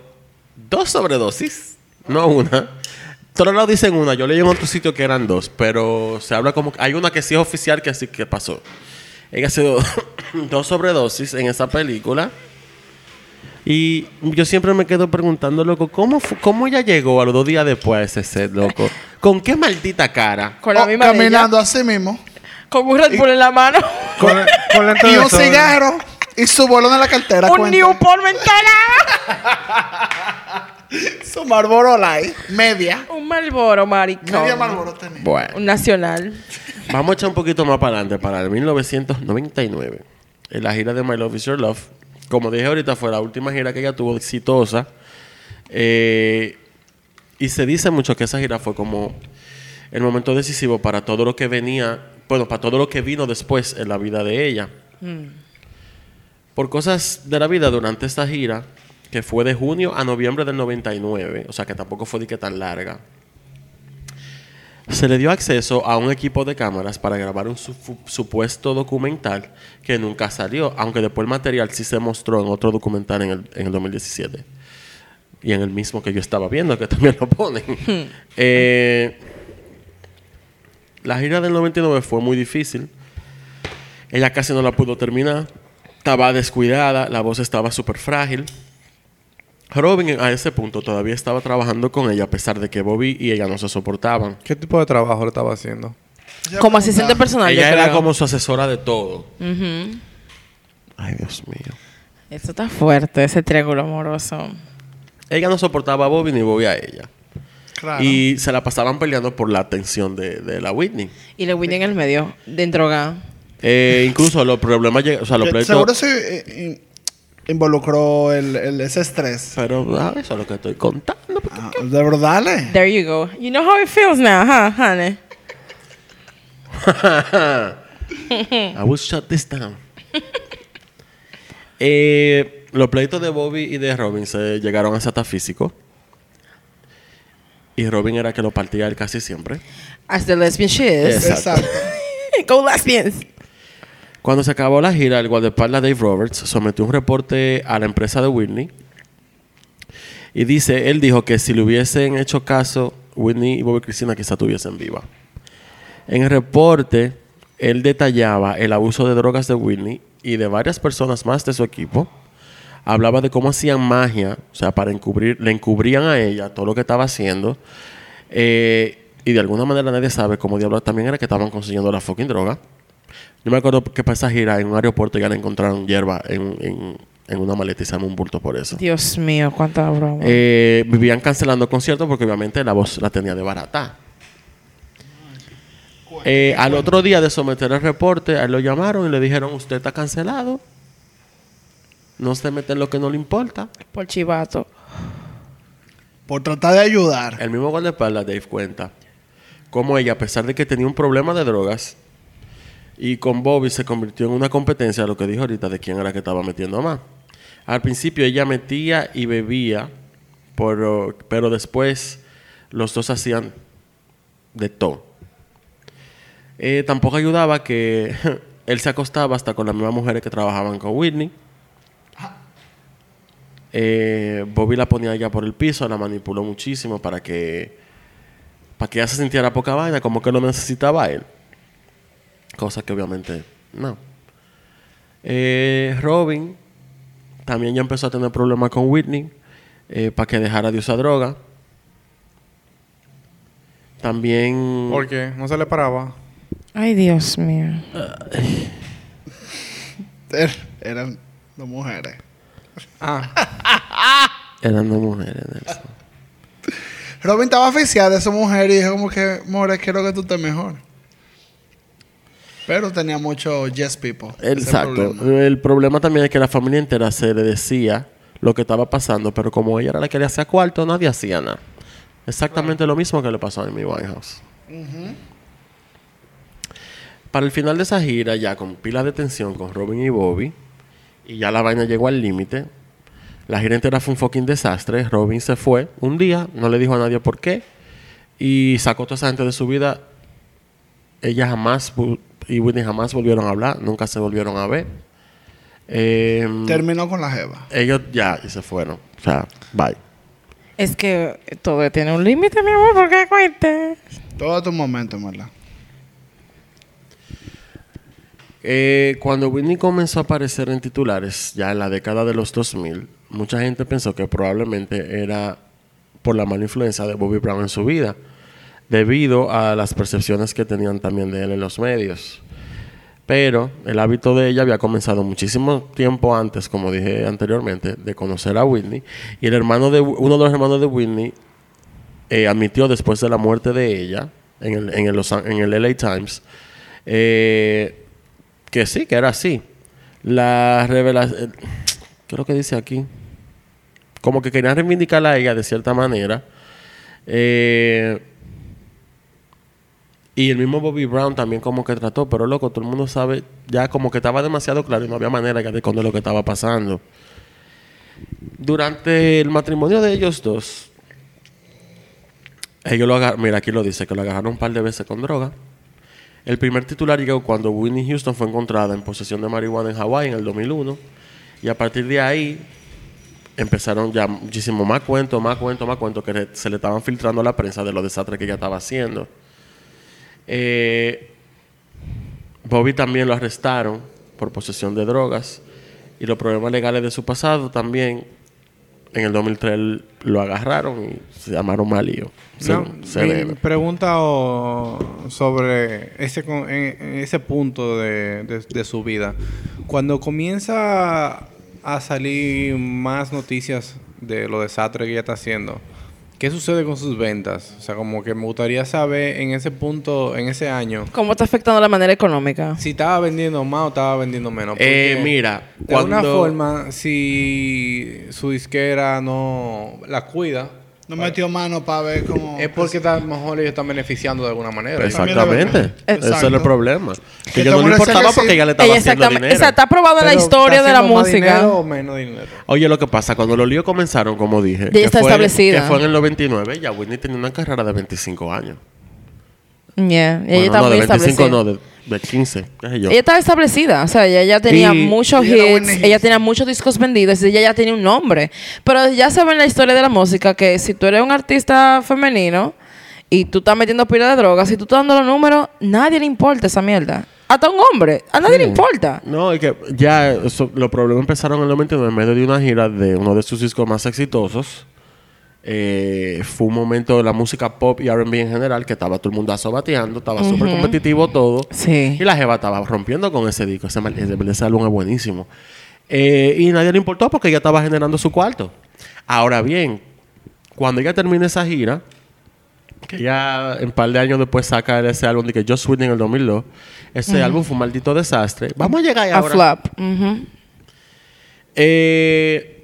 dos sobredosis, no una. Todos lados dicen una, yo leí en otro sitio que eran dos, pero se habla como que hay una que sí es oficial que sí que pasó. Ella se dio <coughs> dos sobredosis en esa película. Y yo siempre me quedo preguntando, loco, ¿cómo, ¿cómo ella llegó a los dos días después a ese set, loco? ¿Con qué maldita cara? Con la Oh, misma de ella. caminando así mismo. Con un Red Bull en la mano. Con, <laughs> Y un cigarro. Y su bolón en la cartera. un cuenta. Newport mentala. <laughs> <laughs> Su Marlboro Light. Media. un Malboro, maricón. Media Marlboro tenía. Bueno. Un nacional. Vamos a echar un poquito más para adelante, para el 1999. En la gira de My Love Is Your Love. Como dije ahorita, fue la última gira que ella tuvo exitosa. Eh, y se dice mucho que esa gira fue como el momento decisivo para todo lo que venía, bueno, para todo lo que vino después en la vida de ella. Por cosas de la vida durante esta gira, que fue de junio a noviembre del 99, o sea que tampoco fue de que tan larga se le dio acceso a un equipo de cámaras para grabar un su- supuesto documental que nunca salió, aunque después el material sí se mostró en otro documental en el, en el 2017. Y en el mismo que yo estaba viendo, que <laughs> también lo ponen. Eh, la gira del 99 fue muy difícil. Ella casi no la pudo terminar. Estaba descuidada, la voz estaba súper frágil. Robin a ese punto todavía estaba trabajando con ella a pesar de que Bobby y ella no se soportaban. ¿Qué tipo de trabajo le estaba haciendo? Como asistente personal. ella yo era creo. como su asesora de todo. Ujú. Ay, Dios mío. Eso está fuerte, ese triángulo amoroso. Ella no soportaba a Bobby ni Bobby a ella. Claro. Y se la pasaban peleando por la atención de, de la Whitney. Y le Winnie en el medio, de droga. Eh, incluso los problemas, lleg- o sea, los Que pleitos... Seguro se eh, involucró el, el- ese estrés. Pero ah, eso es lo que estoy contando. Ah, de verdad, dale. There you go. You know how it feels now, huh, honey? <laughs> I will shut this down. <laughs> Eh, los pleitos de Bobby y de Robin se llegaron a hasta físico. Y Robin era que lo partía él casi siempre. As the lesbian she is. Exacto. Exacto. <laughs> Go lesbians. Cuando se acabó la gira, el guardaespaldas Dave Roberts sometió un reporte a la empresa de Whitney. Y dice, él dijo que si le hubiesen hecho caso, Whitney y Bobby Cristina quizá estuviesen vivas. En el reporte, él detallaba el abuso de drogas de Whitney y de varias personas más de su equipo. Hablaba de cómo hacían magia, o sea, para encubrir, le encubrían a ella todo lo que estaba haciendo. Eh, y de alguna manera nadie sabe cómo diablos también era que estaban consiguiendo la fucking droga. Yo me acuerdo que para esa gira en un aeropuerto ya le encontraron hierba en, en- en una maleta y se un bulto por eso. Dios mío, cuánta broma. Eh, vivían cancelando conciertos porque obviamente la voz la tenía de barata. Eh, al otro día de someter el reporte, a él lo llamaron y le dijeron, usted está cancelado. No se mete en lo que no le importa. Por chivato. Por tratar de ayudar. El mismo guardaespaldas, Dave, cuenta cómo ella, a pesar de que tenía un problema de drogas, y con Bobby se convirtió en una competencia, lo que dijo ahorita, de quién era que estaba metiendo más. Al principio ella metía y bebía, pero, pero después los dos hacían de todo. Eh, tampoco ayudaba que <laughs> él se acostaba hasta con las mismas mujeres que trabajaban con Whitney. Eh, Bobby la ponía ya por el piso, la manipuló muchísimo para que para que ella se sintiera poca vaina, como que lo necesitaba él. Cosa que obviamente no. Eh, Robin también ya empezó a tener problemas con Whitney eh, para que dejara de usar droga. También ¿Por qué? No se le paraba. Ay, Dios mío. Er- <laughs> Eran dos mujeres. Ah, <laughs> eran dos mujeres. Nelson. Robin estaba oficial de esa mujer y dijo como que, more, quiero que tú estés mejor. Pero tenía mucho yes people. Exacto. problema. El problema también es que la familia entera se le decía lo que estaba pasando, pero como ella era la que le hacía cuarto, nadie hacía nada. Exactamente lo mismo que le pasó a Amy Winehouse. Para el final de esa gira, ya con pila de tensión con Robin y Bobby, y ya la vaina llegó al límite, la gira entera fue un fucking desastre. Robin se fue un día, no le dijo a nadie por qué, y sacó a toda esa gente de su vida. Ella jamás y Whitney jamás volvieron a hablar, nunca se volvieron a ver. Em, Terminó con la jeva. ellos ya y se fueron. O sea, bye. Es que todo tiene un límite, mi amor, porque cuente. Todo tu momento, en ¿verdad? Eh, cuando Whitney comenzó a aparecer en titulares, ya en la década de los 2000, mucha gente pensó que probablemente era por la mala influencia de Bobby Brown en su vida, debido a las percepciones que tenían también de él en los medios. Pero el hábito de ella había comenzado muchísimo tiempo antes, como dije anteriormente, de conocer a Whitney. Y el hermano de uno de los hermanos de Whitney eh, admitió después de la muerte de ella en el, en el, Los en el LA Times eh, que sí, que era así. La revelación, creo que dice aquí, como que querían reivindicarla a ella de cierta manera. Eh, y el mismo Bobby Brown también como que trató, pero loco, todo el mundo sabe, ya como que estaba demasiado claro y no había manera de esconder lo que estaba pasando. Durante el matrimonio de ellos dos, ellos lo agarraron, mira aquí lo dice, que lo agarraron un par de veces con droga. El primer titular llegó cuando Whitney Houston fue encontrada en posesión de marihuana en Hawái en el 2001. Y a partir de ahí empezaron ya muchísimo más cuentos, más cuentos, más cuentos que se le estaban filtrando a la prensa de los desastres que ella estaba haciendo. Eh, Bobby también lo arrestaron por posesión de drogas y los problemas legales de su pasado también en el 2003 lo agarraron y se llamaron Malío. No, mi pregunta sobre ese, con- en- en ese punto de, de- de su vida. Cuando comienza a salir más noticias de lo desastre que ella está haciendo, ¿qué sucede con sus ventas? O sea, como que me gustaría saber en ese punto, en ese año, ¿Cómo está afectando la manera económica? si estaba vendiendo más o estaba vendiendo menos. Eh, mira, de alguna forma, si su disquera no la cuida, No metió mano para ver cómo... Es porque a lo mejor ellos están beneficiando de alguna manera. Exactamente. Exacto. Ese es el problema. Que yo no le importaba porque ella le estaba Ella haciendo dinero. Esa está probada la historia ¿está de la música. dinero o menos dinero? Oye, lo que pasa, cuando los líos comenzaron, como dije, Ya que, está fue, establecida. que fue en el 99, ya Whitney tenía una carrera de 25 años. Yeah. Ella Bueno, está no, muy de 25 establecida. no, de, de 15, qué sé yo. Ella estaba establecida, o sea, ella ya tenía Y- muchos era hits, ella tenía muchos discos vendidos, ella ya tenía un nombre. Pero ya se ve en la historia de la música que si tú eres un artista femenino y tú estás metiendo pila de drogas, si tú estás dando los números, nadie le importa esa mierda. Hasta un hombre, a nadie le importa. No, es que ya eso- los problemas empezaron en el 99 en medio de una gira de uno de sus discos más exitosos. Eh, fue un momento de la música pop y R&B en general que estaba todo el mundo asobateando, estaba súper competitivo todo. Sí. Y la jeva estaba rompiendo con ese disco. Ese, mal- ese, ese álbum es buenísimo. Eh, y nadie le importó porque ella estaba generando su cuarto. Ahora bien, cuando ella termina esa gira, que ya un par de años después saca ese álbum de que Just Whitney en el 2002, ese álbum fue un maldito desastre. Vamos a llegar ahí A ahora. flop. Ujú. Eh,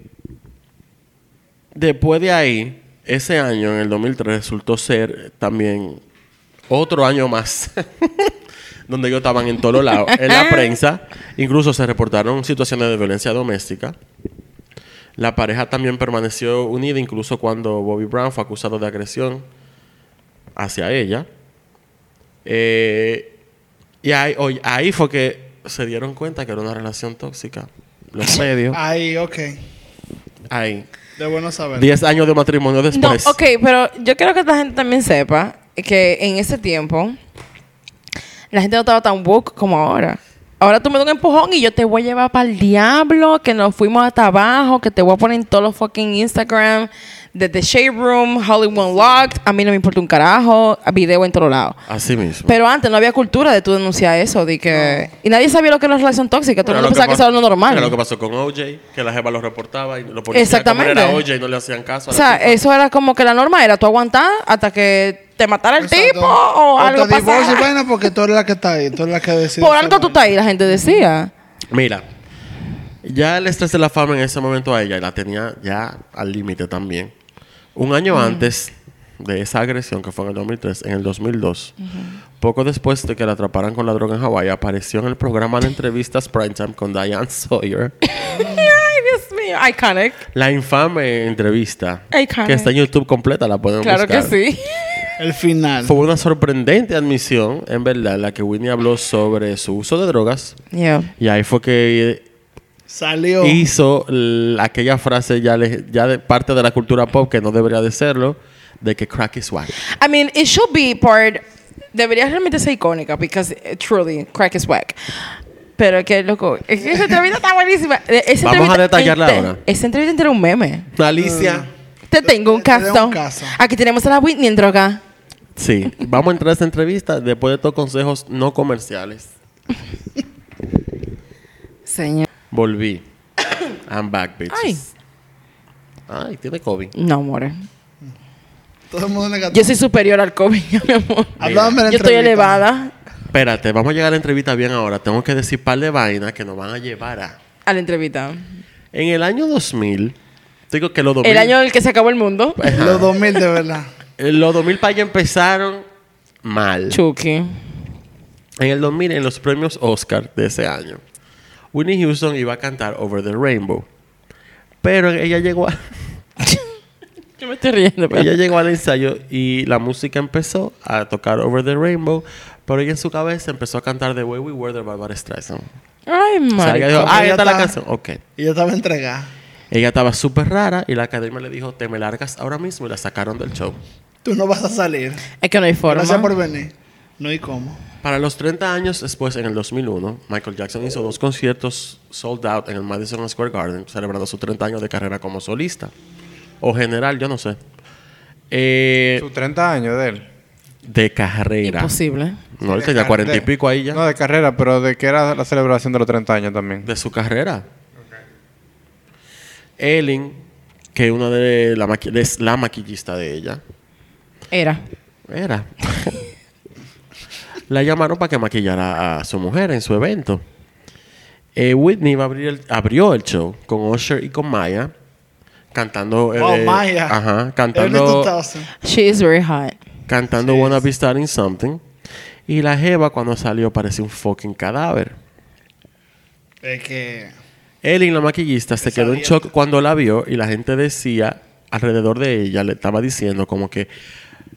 después de ahí, ese año, en el 2003, resultó ser también otro año más. <laughs> donde ellos estaban en todos lados. En la prensa, incluso se reportaron situaciones de violencia doméstica. La pareja también permaneció unida, incluso cuando Bobby Brown fue acusado de agresión hacia ella. Eh, y ahí, ahí fue que se dieron cuenta que era una relación tóxica. Los <laughs> medios. Ahí, ok. Ahí. De bueno saber. 10 años de matrimonio No, después. ok, pero yo quiero que la gente también sepa que en ese tiempo la gente no estaba tan woke como ahora. Ahora tú me das un empujón y yo te voy a llevar para el diablo, que nos fuimos hasta abajo, que te voy a poner en todos los fucking Instagram, de The Shade Room, Hollywood Unlocked, a mí no me importa un carajo, video en todos lados. Así mismo. Pero antes no había cultura de tú denunciar eso, de que... Y nadie sabía lo que era una relación tóxica, todo el mundo pensaba que eso era lo normal. mira lo que pasó con OJ, que la jefa lo reportaba y lo policías Exactamente. como era OJ no le hacían caso. O a sea, eso era como que la norma era tú aguantar hasta que te matara el Exacto. tipo o algo divorcias y pasara. vaina porque tú eres la que está ahí. Tú eres la que decide. Por algo tú estás ahí, la gente decía. Mira, ya el estrés de la fama en ese momento a ella la tenía ya al límite también. Un año antes de esa agresión, que fue en el 2003, en el 2002, poco después de que la atraparan con la droga en Hawái, apareció en el programa de entrevistas Primetime con Diane Sawyer. <laughs> Ay, Dios mío. Iconic. La infame entrevista, Iconic. que está en YouTube completa, la pueden Claro que buscar. sí. El final. Fue una sorprendente admisión, en verdad, la que Whitney habló sobre su uso de drogas. Yeah. Y ahí fue que Salió. hizo aquella frase ya, le- ya de parte de la cultura pop, que no debería de serlo, de que crack is whack. I mean, it should be part... Debería realmente ser icónica, because eh, truly, crack is whack. Pero que loco, es que esa entrevista está buenísima. Eh, esa Vamos a detallarla ahora. Esa entrevista entera un meme. Alicia. Te tengo un te tengo caso. un caso. Aquí tenemos a la Whitney en droga. Sí, vamos a entrar a esta entrevista después de estos consejos no comerciales. Señor. Volví. I'm back, bitches. Ay. Ay, tiene COVID. No, amor. Todo el mundo negativo. Yo soy superior al COVID, <laughs> mi amor. Hablábame de la Yo estoy entrevista. elevada Espérate, vamos a llegar a la entrevista bien ahora. Tengo que decir par de vainas que nos van a llevar a... a la entrevista. En el año 2000, digo que los 2000... El año en el que se acabó el mundo. Los 2000 de verdad. eh, Los 2000 para allá empezaron mal. Chucky. En el 2000, en los premios Oscar de ese año, Whitney Houston iba a cantar Over the Rainbow. Pero ella llegó, a- <laughs> Yo me estoy riendo, pero... ella llegó al ensayo y la música empezó a tocar Over the Rainbow, pero ella en su cabeza empezó a cantar The Way We Were de Barbara Streisand. Ay, O sea, ella dijo, ah, ella esta es la está- canción. Ok. Y yo estaba entregada. Ella estaba súper rara y la academia le dijo, te me largas ahora mismo y la sacaron del show. Tú no vas a salir. Es que no hay forma. Gracias por venir. No hay cómo. Para los 30 años después, en el 2001, Michael Jackson hizo dos conciertos sold out en el Madison Square Garden, celebrando sus 30 años de carrera como solista. O general, yo no sé. Eh, Sus 30 años de él. de carrera. Imposible. No, él tenía car- 40 y pico ahí ya. No, de carrera, pero de que era la celebración de los 30 años también. de su carrera. Ellen, que una de la, maqui- es la maquillista de ella, Era. era. <laughs> la llamaron para que maquillara a su mujer en su evento. Eh, Whitney iba a abrir el- abrió el show con Usher y con Maya, cantando. eh, Oh, Maya. Ajá, cantando. 2000. She is very hot. cantando Wanna Be Starting Something. Y la Jeva, cuando salió, parecía un fucking cadáver. Es que... Ellen, la maquillista, se quedó en shock cuando la vio y la gente decía alrededor de ella, le estaba diciendo como que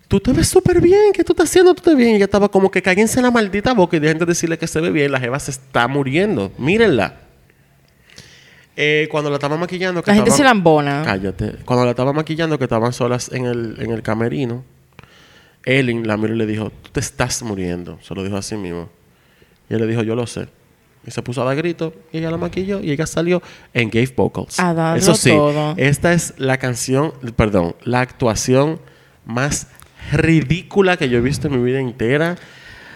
tú te ves súper bien, ¿qué tú estás haciendo? Tú te ves bien. Y ella estaba como que cállense la maldita boca y dejen de decirle que se ve bien. La jeva se está muriendo. Mírenla. Eh, cuando la estaba maquillando, que La gente se lambona. Cállate. Cuando la estaba maquillando, que estaban solas en el, en el camerino, Ellen la miró y le dijo, tú te estás muriendo. Se lo dijo así mismo. Y él le dijo, yo lo sé. Y se puso a dar gritos y ella la maquilló y ella salió en Gave Vocals. A Eso sí, todo. esta es la canción, perdón, la actuación más ridícula que yo he visto en mi vida entera.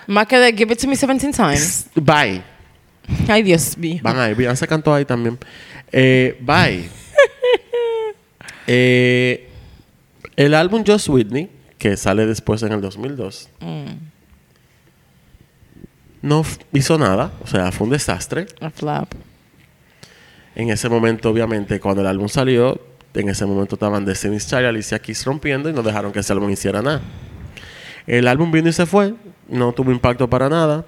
Más que de Give It To Me 17 Times. Bye. Ay, Dios mío. Van ahí, Beyoncé cantó ahí también. Eh, bye. <laughs> Eh, el álbum Just Whitney, que sale después en el 2002, no f- hizo nada. O sea, fue un desastre. A flap. En ese momento, obviamente, cuando el álbum salió, en ese momento estaban Destiny's Child y Alicia Keys rompiendo y no dejaron que ese álbum hiciera nada. El álbum vino y se fue, no tuvo impacto para nada.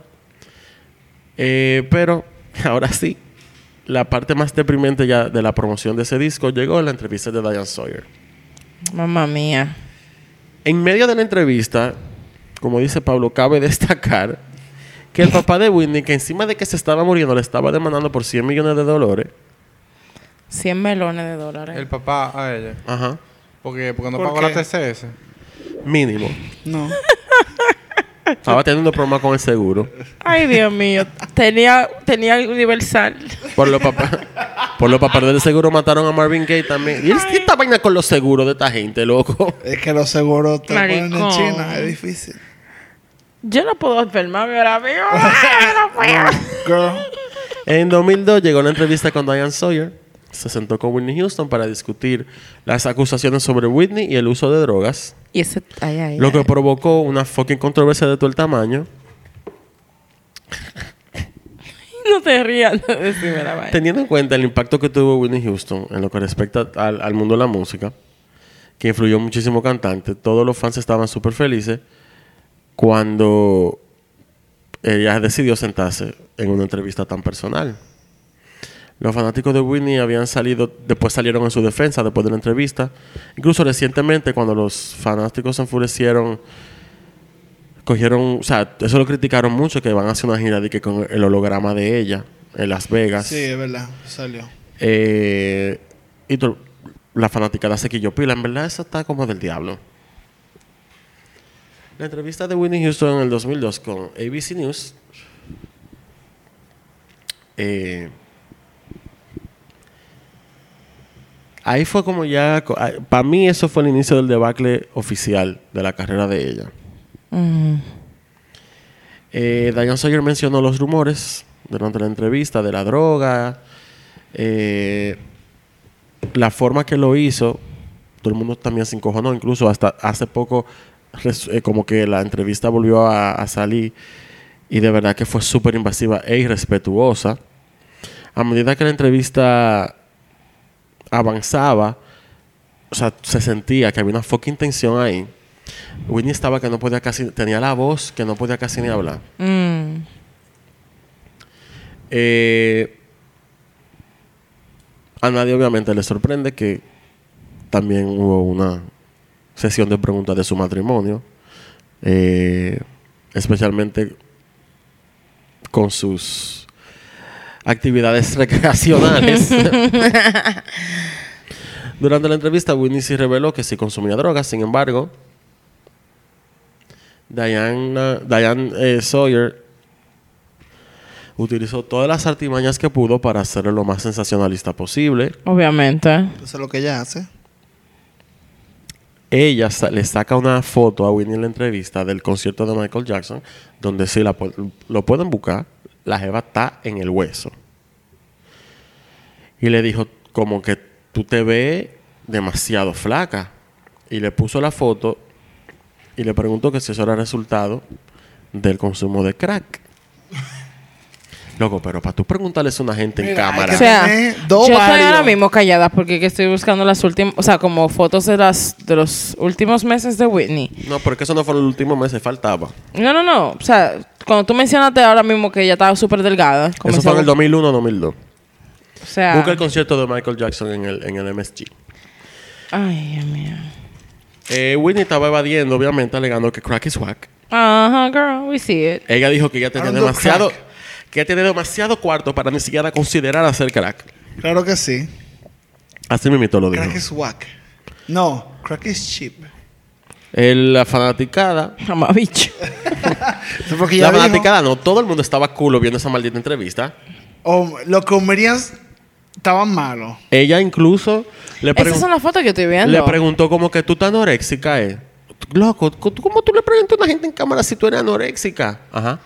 Eh, pero <laughs> ahora sí, la parte más deprimente ya de la promoción de ese disco llegó en la entrevista de Diane Sawyer. Mamma mía. En medio de la entrevista, como dice Pablo, cabe destacar que el papá de Whitney, que encima de que se estaba muriendo, le estaba demandando por 100 millones de dólares. 100 melones de dólares. El papá a ella. Ajá. Porque, porque no ¿Por pagó la? TCS. Mínimo. No. <laughs> Estaba teniendo problemas con el seguro. Ay, Dios mío. Tenía, tenía Universal. Por los papás. Por los papás del seguro mataron a Marvin Gaye también. ¿Y es- esta vaina con los seguros de esta gente, loco? Es que los seguros te ponen en Maricón. China. Es difícil. Yo no puedo enfermarme ahora mismo. Ay, no puedo. <laughs> Girl. En 2002 llegó una entrevista con Diane Sawyer. Se sentó con Whitney Houston para discutir las acusaciones sobre Whitney y el uso de drogas. Y ese... Ay, ay, Lo que ay. provocó una fucking controversia de todo el tamaño. <laughs> No te rías de decirme la vaina. Teniendo en cuenta el impacto que tuvo Whitney Houston en lo que respecta al, al mundo de la música, que influyó muchísimo cantante, todos los fans estaban súper felices cuando ella decidió sentarse en una entrevista tan personal. Los fanáticos de Whitney habían salido, después salieron en su defensa después de la entrevista. Incluso recientemente, cuando los fanáticos se enfurecieron, cogieron, o sea, eso lo criticaron mucho, que van a hacer una gira de que con el holograma de ella en Las Vegas. Sí, es verdad. Salió. Eh, y la fanaticada se quilló pila. En verdad, eso está como del diablo. La entrevista de Whitney Houston en el 2002 con ABC News. eh, ahí fue como ya. Para mí, eso fue el inicio del debacle oficial de la carrera de ella. Mm. Eh, Diane Sawyer mencionó los rumores durante la entrevista de la droga, eh, la forma que lo hizo. Todo el mundo también se encojonó, incluso hasta hace poco, eh, como que la entrevista volvió a, a salir y de verdad que fue súper invasiva e irrespetuosa. A medida que la entrevista avanzaba, o sea, se sentía que había una fucking tensión ahí. Whitney estaba que no podía casi, tenía la voz que no podía casi ni hablar. Mm. Eh, a nadie obviamente le sorprende que también hubo una sesión de preguntas de su matrimonio, eh, especialmente con sus actividades recreacionales. <laughs> Durante la entrevista, Whitney sí reveló que sí consumía drogas, sin embargo, Diana, Diane eh, Sawyer utilizó todas las artimañas que pudo para hacerlo lo más sensacionalista posible. Obviamente. Eso es lo que ella hace. Ella sa- le saca una foto a Whitney en la entrevista del concierto de Michael Jackson, donde sí la lo pueden buscar. La jeva está en el hueso. Y le dijo como que tú te ves demasiado flaca. Y le puso la foto y le preguntó que si eso era resultado del consumo de crack. <laughs> Loco, pero para tú preguntarles a una gente en Mira, cámara. O sea, yo estoy varios. ahora mismo callada porque que estoy buscando las últimas, o sea, como fotos de las de los últimos meses de Whitney. No, porque eso no fue el último mes, faltaba. No, no, no. O sea, cuando tú mencionaste ahora mismo que ella estaba súper delgada. Eso fue en el 2001 2002. O sea. Busca el concierto de Michael Jackson en el, en el MSG. Ay, Dios mío. Eh, Whitney estaba evadiendo, obviamente, alegando que crack is whack. Ajá, girl, we see it. Ella dijo que ella tenía demasiado... crack. Que tenía demasiado cuarto para ni siquiera considerar hacer crack. Claro que sí. Así mismo lo dijo. Crack is whack. No, crack is cheap. El- la fanaticada... Mamá bicho. Eso porque ya La dijo, fanaticada no. Todo el mundo estaba culo viendo esa maldita entrevista. o lo que comerías estaban malos. Ella incluso le, Esas son las fotos que estoy viendo. le preguntó como que tú estás anoréxica, ¿eh? Loco, ¿tú- ¿cómo tú le preguntas a una gente en cámara si tú eres anoréxica? Ajá.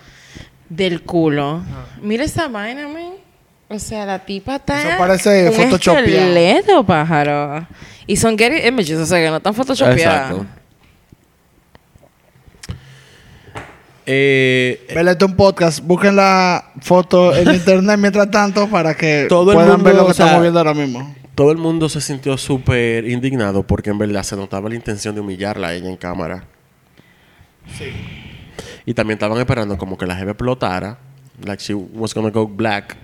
Del culo. Mira esa vaina, man. O sea, la tipa está. Eso parece un photoshopeado. pájaro. Y son Getty Images, o sea, que no están photoshopeadas. Exacto. Eh, Velete un podcast, busquen la foto en <laughs> internet mientras tanto para que Todo el puedan mundo, ver lo que o sea, estamos viendo ahora mismo. todo el mundo se sintió súper indignado porque en verdad se notaba la intención de humillarla a ella en cámara. Sí. Y también estaban esperando como que la jeva explotara. Like she was gonna go black.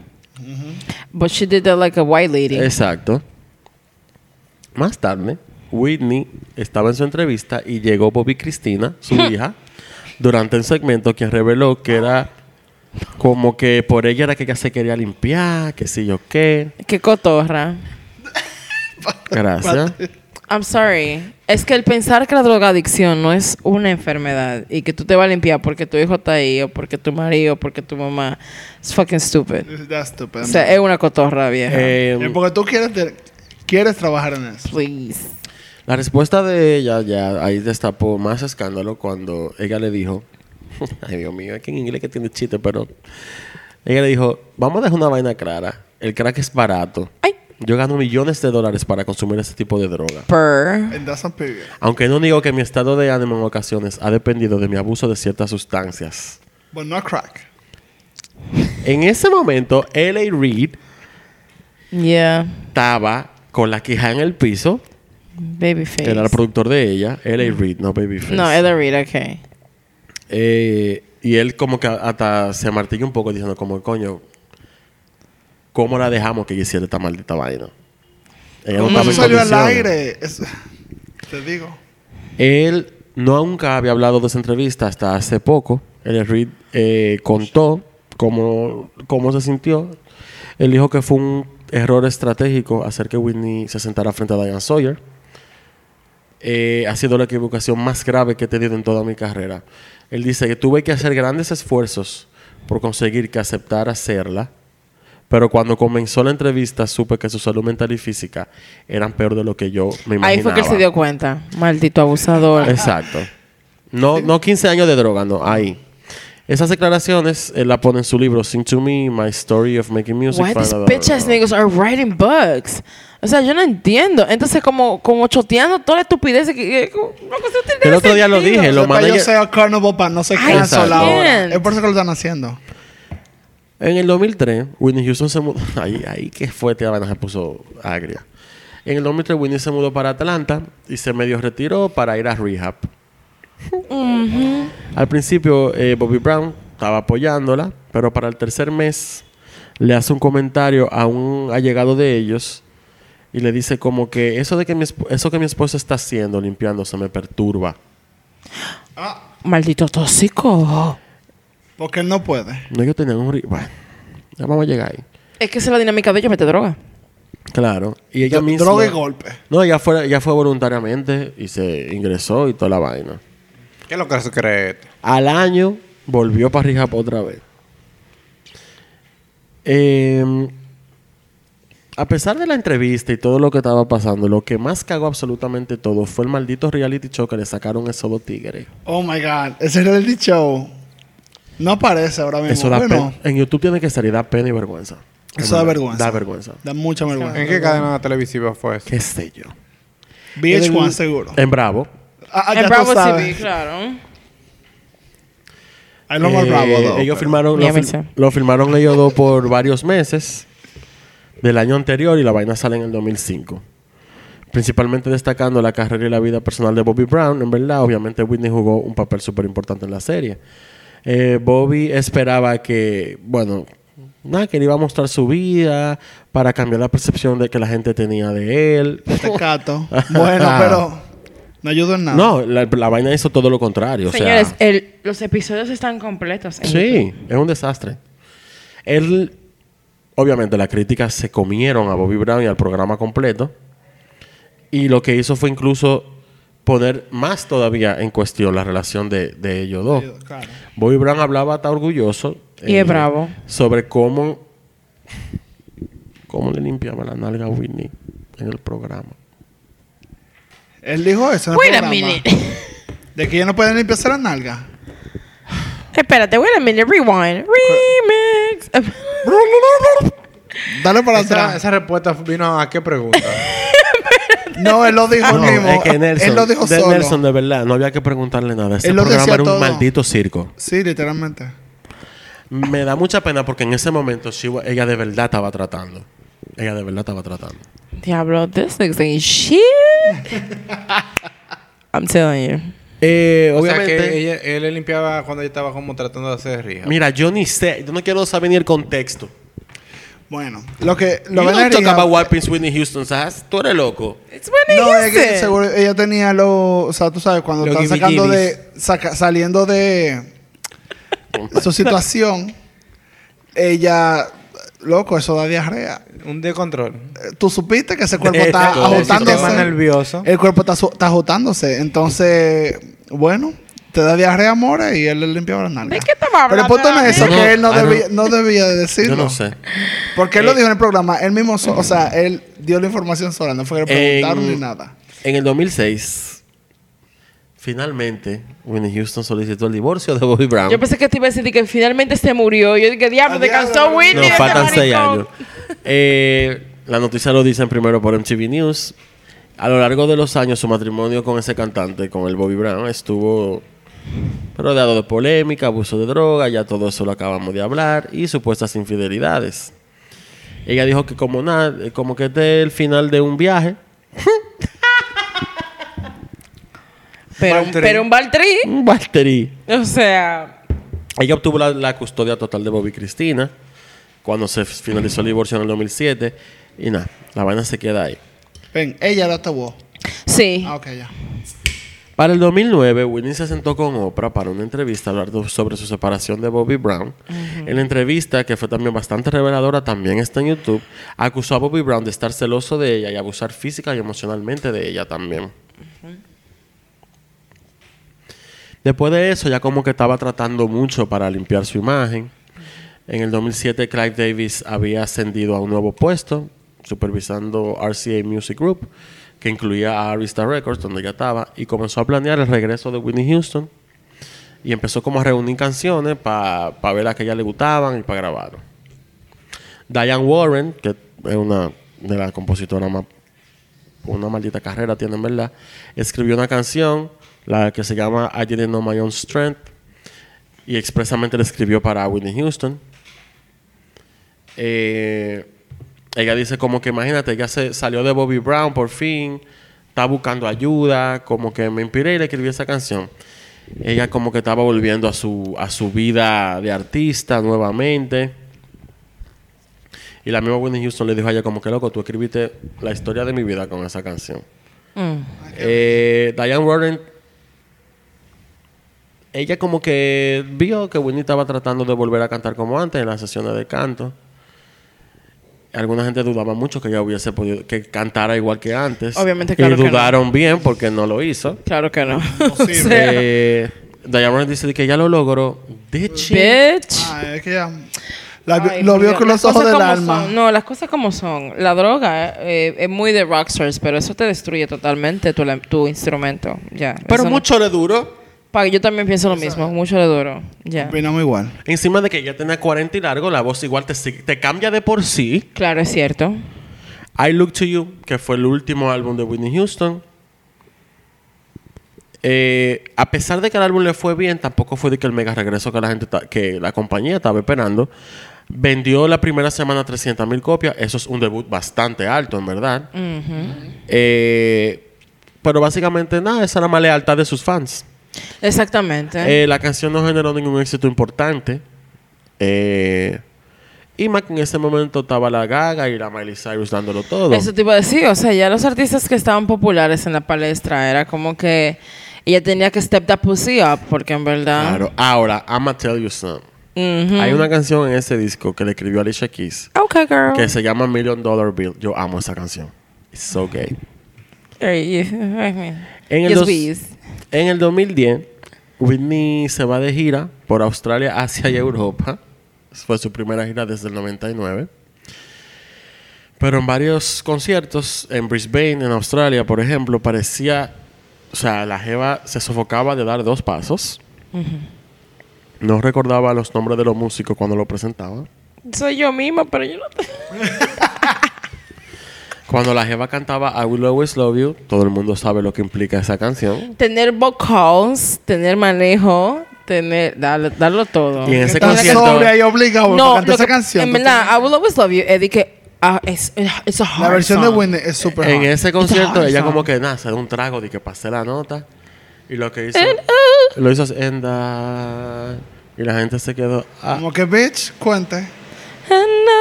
But she did that like a white lady. Exacto. Más tarde, Whitney estaba en su entrevista y llegó Bobby Cristina, su <laughs> hija, durante un segmento quien reveló que era como que por ella era que ella se quería limpiar, que sí yo qué. Qué cotorra. Gracias. I'm sorry. Es que el pensar que la drogadicción no es una enfermedad y que tú te vas a limpiar porque tu hijo está ahí o porque tu marido o porque tu mamá es fucking stupid. That's stupid. O sea, es una cotorra vieja. Eh, Eh, porque tú quieres, quieres trabajar en eso. Please. La respuesta de ella ya ahí destapó más escándalo cuando ella le dijo, <laughs> ay Dios mío, es que en inglés que tiene chiste, pero ella le dijo, vamos a dejar una vaina clara, el crack es barato. Ay. Yo gano millones de dólares para consumir ese tipo de droga. Period. Aunque no digo que mi estado de ánimo en ocasiones ha dependido de mi abuso de ciertas sustancias. But not crack. En ese momento, L.A. Reid Yeah. estaba con la queja en el piso, Babyface. era el productor de ella, L.A. Reid, no Babyface. No, Ella Reid, ok. Eh, y él como que hasta se martilló un poco diciendo como, coño, ¿cómo la dejamos que ella hiciera esta maldita vaina? Ella no ¿Cómo eso en salió al aire? Es- te digo. Él nunca había hablado de esa entrevista hasta hace poco. El Reed eh, contó cómo, cómo se sintió. Él dijo que fue un error estratégico hacer que Whitney se sentara frente a Diane Sawyer. Eh, ha sido la equivocación más grave que he tenido en toda mi carrera. Él dice que tuve que hacer grandes esfuerzos por conseguir que aceptara hacerla, pero cuando comenzó la entrevista supe que su salud mental y física eran peor de lo que yo me imaginaba. Ahí fue que él se dio cuenta. Maldito abusador. Exacto. No, no 15 años de droga, no, ahí. Esas declaraciones él la pone en su libro Sing to Me, My Story of Making Music. Why these Another- bitch ass niggas are writing books? O sea, yo no entiendo. Entonces, como, como choteando toda la estupidez que... El otro día lo dije, lo Sepa yo sea Carnival para no se cancel ahora. Es por eso que lo están haciendo. En el 2003, Whitney Houston se mudó. <laughs> Ahí, ahí que fue, tía vaina se puso agria. En el 2003, Whitney se mudó para Atlanta y se medio retiró para ir a rehab. Al principio, eh, Bobby Brown estaba apoyándola, pero para el tercer mes le hace un comentario a un allegado de ellos y le dice como que eso de que mi eso que mi esposa está haciendo limpiándose me perturba. Maldito tóxico. Porque él no puede. No, ellos tenían un... Bueno, ya vamos a llegar ahí. Es que esa es la dinámica de ellos, mete droga. Claro. Y ella Dro- misma... Droga y golpe. No, ella fue, ella fue voluntariamente y se ingresó y toda la vaina. ¿Qué es lo que se cree? Al año volvió para rehab otra vez. Eh, a pesar de la entrevista y todo lo que estaba pasando, lo que más cagó absolutamente todo fue el maldito reality show que le sacaron a esos dos tigres. Oh my God. Ese reality show no aparece ahora mismo. Eso da bueno, pena. En YouTube tiene que salir, da pena y vergüenza. Eso da vergüenza. Da vergüenza. da mucha vergüenza. ¿En qué cadena televisiva fue eso? ¿Qué sé yo? VH1 En- seguro. En Bravo. Ah, ah, en Bravo. TV, claro. Ahí lo más Eh, bravo, dos, ellos pero- firmaron, lo, sé. lo firmaron ellos dos por varios meses del año anterior y la vaina sale en el 2005. Principalmente destacando la carrera y la vida personal de Bobby Brown. En verdad, obviamente Whitney jugó un papel súper importante en la serie. Eh, Bobby esperaba que, bueno, nada, que le iba a mostrar su vida para cambiar la percepción de que la gente tenía de él. Este <laughs> cato. <laughs> bueno, pero no ayudó en nada. No, la, la vaina hizo todo lo contrario. o sea- Señores, el- los episodios están completos. en Sí, es un desastre. Él, obviamente, las críticas se comieron a Bobby Brown y al programa completo. Y lo que hizo fue incluso poner más todavía en cuestión la relación de, de ellos dos. Claro. Bobby Brown hablaba hasta orgulloso. Y es bravo. Sobre cómo, cómo le limpiaba la nalga a Whitney en el programa. Él dijo eso en el Wait a programa. minute. De que ellos no pueden limpiarse la nalga. Espérate, wait a minute. Rewind. Remix. <laughs> Dale para Esa, atrás. esa respuesta vino a qué pregunta. <laughs> No, él lo dijo No, mismo. es que Nelson, él lo dijo de solo. Nelson, de verdad, no había que preguntarle nada. Ese Él lo programa decía era un todo. maldito circo. Sí, literalmente. Me da mucha pena porque en ese momento ella de verdad estaba tratando. Ella de verdad estaba tratando. Diablo, this nigga ain't shit. <laughs> I'm telling you. Eh, o sea obviamente. que ella- él le limpiaba cuando ella estaba como tratando de hacer rija. Mira, yo ni sé, yo no quiero saber ni el contexto. Bueno, lo que lo you don't talk about wiping Whitney Houston's ass. Tú eres loco. It's Whitney No, es que Houston. seguro ella tenía lo, o sea, tú sabes cuando están sacando de saca- saliendo de <laughs> su situación, ella loco, eso da diarrea. Un descontrol. Eh, Tú supiste que ese cuerpo está Esto, El sistema ajustándose. nervioso. El cuerpo está, está ajustándose. Entonces, bueno, te da diarrea, amores, y él le limpiaba la nalga. ¿De qué estaba Pero el punto no es eso, que él no ah, no. debía, no debía de decirlo. Yo no sé. Porque él lo Eh, dijo en el programa. Él mismo, so- o sea, él dio la información sola. No fue que le preguntaron En- ni nada. En el 2006, finalmente, Whitney Houston solicitó el divorcio de Bobby Brown. Yo pensé que te iba a decir que finalmente se murió. Yo dije, diablo, te diablo, cansó Whitney. Nos este faltan seis años. Eh, la noticia lo dicen primero por MTV News. A lo largo de los años, su matrimonio con ese cantante, con el Bobby Brown, estuvo rodeado de polémica, abuso de droga, ya todo eso lo acabamos de hablar, y supuestas infidelidades. Ella dijo que como nada, como que este es el final de un viaje, Pero, pero un Valtteri. un Valtteri. O sea, Ella obtuvo la, la custodia total de Bobby Cristina cuando se finalizó el divorcio en el 2007. Y nada, la vaina se queda ahí. Ven, ella la tuvo. sí. Ah, ok, ya. Para el 2009, Whitney se sentó con Oprah para una entrevista hablando sobre su separación de Bobby Brown. En la entrevista, que fue también bastante reveladora, también está en YouTube, acusó a Bobby Brown de estar celoso de ella y abusar física y emocionalmente de ella también. Después de eso, ya como que estaba tratando mucho para limpiar su imagen. En el 2007, Clive Davis había ascendido a un nuevo puesto, supervisando RCA Music Group, que incluía a Arista Records, donde ella estaba, y comenzó a planear el regreso de Whitney Houston. Y empezó como a reunir canciones para ver a que a ella le gustaban y para grabarlo. Diane Warren, que es una de las compositoras más una maldita carrera tiene en verdad, escribió una canción, la que se llama I Didn't Know My Own Strength, y expresamente la escribió para Whitney Houston. Eh, ella dice como que imagínate, ella se salió de Bobby Brown por fin, está buscando ayuda, como que me inspiré y le escribí esa canción. Ella como que estaba volviendo a su, a su vida de artista nuevamente. Y la misma Whitney Houston le dijo a ella como que loco, tú escribiste la historia de mi vida con esa canción. Mm. Eh, Diane Warren, ella como que vio que Whitney estaba tratando de volver a cantar como antes en las sesiones de canto. Alguna gente dudaba mucho que ella hubiese podido que cantara igual que antes. Obviamente, claro Y que no. dudaron bien porque no lo hizo. Claro que no. <laughs> o Posible. sea, Eh, dice que ella lo logró. She? bitch. Ah, es que ya. la- Ay, lo vio con los ojos del alma. son. No, las cosas como son. La droga eh, es muy de rockstars, pero eso te destruye totalmente tu, instrumento. Ya. Pero Eso no- mucho le duró. Yo también pienso lo mismo. Mucho le duro. Ya. Opinamos igual. Encima de que ella tenía 40 y largo, la voz igual te, te cambia de por sí. Claro, es cierto. I Look to You, que fue el último álbum de Whitney Houston. Eh, a pesar de que el álbum le fue bien, tampoco fue de que el mega regreso que la gente que la compañía estaba esperando. Vendió la primera semana 300 mil copias. Eso es un debut bastante alto, en verdad. Eh, pero básicamente nada, esa era la lealtad de sus fans. Exactamente. Eh, la canción no generó ningún éxito importante. Eh, y más que en ese momento estaba la Gaga y la Miley Cyrus dándolo todo. Eso te iba a decir, o sea, ya los artistas que estaban populares en la palestra era como que ella tenía que step that pussy up, porque en verdad. Claro. Ahora, I'ma tell you something. Ujú. Hay una canción en ese disco que le escribió Alicia Keys Okay, girl. que se llama Million Dollar Bill. Yo amo esa canción. It's so gay. I mean, En el, dos- en el 2010, Whitney se va de gira por Australia, Asia y Europa. Fue su primera gira desde el 99. Pero en varios conciertos, en Brisbane, en Australia, por ejemplo, parecía... O sea, la jeva se sofocaba de dar dos pasos. No recordaba los nombres de los músicos cuando lo presentaba. Soy yo misma, pero yo no te... <laughs> Cuando la jeva cantaba I Will Always Love You, todo el mundo sabe lo que implica esa canción. Tener vocals, tener manejo, tener... Darlo, darlo todo. Y en ese concierto- sobria y obligado No, cantar esa canción. en verdad, I Will Always Love You, es de que... ah, es, it's a hard La versión de song. Whitney es súper En hard. ese It's concierto, ella song. como que nada, se da un trago de que pasé la nota. Y lo que hizo, And, uh, lo hizo es "And I", Y la gente se quedó. Ah, Como que, bitch, cuente. and, uh,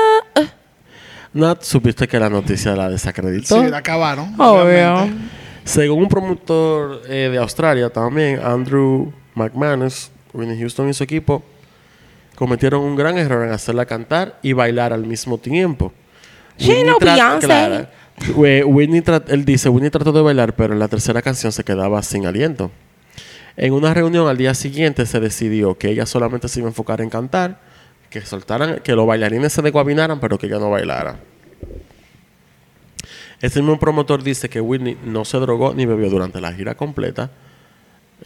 no, supiste que la noticia la desacreditó. Sí, la acabaron. Obvio. obviamente. Según un promotor eh, de Australia también, Andrew McManus, Whitney Houston y su equipo cometieron un gran error en hacerla cantar y bailar al mismo tiempo. She ain't no Beyoncé. Whitney él dice, Whitney trató de bailar, pero en la tercera canción se quedaba sin aliento. En una reunión al día siguiente se decidió que ella solamente se iba a enfocar en cantar, que soltaran, que los bailarines se desguabinaran, pero que ella no bailara. Este mismo promotor dice que Whitney no se drogó ni bebió durante la gira completa.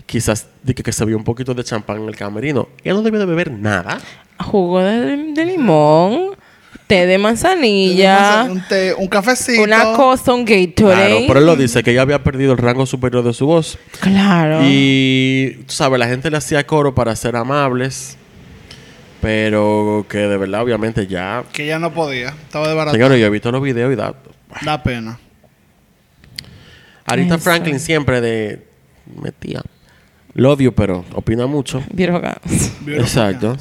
Quizás di que, que se vio un poquito de champán en el camerino. Ella no debió de beber nada. jugo de, de limón, té de manzanilla, Un, té, un cafecito. una cosa, un Gatorade. Claro, pero él lo dice que ella había perdido el rango superior de su voz. Claro. Y, tú sabes, la gente le hacía coro para ser amables. Pero que de verdad, obviamente, ya. Que ya no podía. Estaba de barato. Señores, yo he visto los videos y da. Da pena. Arita Eso. Franklin siempre de. Metía. Lo odio, pero opina mucho. Guys. Exacto.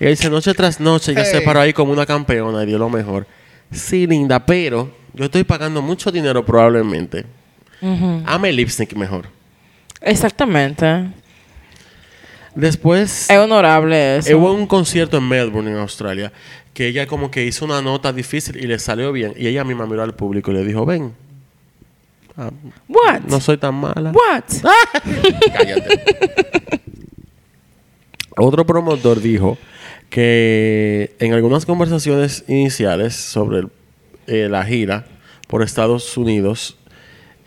Y dice noche tras noche, ella se paró ahí como una campeona y dio lo mejor. Sí, linda, pero yo estoy pagando mucho dinero probablemente. Ujú. Ame el lip sync mejor. Exactamente. Después Es honorable eso. hubo un concierto en Melbourne, en Australia, que ella como que hizo una nota difícil y le salió bien. Y ella misma miró al público y le dijo, ven, ah, What? no soy tan mala. What? <laughs> Cállate. Otro promotor dijo que en algunas conversaciones iniciales sobre el- eh, la gira por Estados Unidos,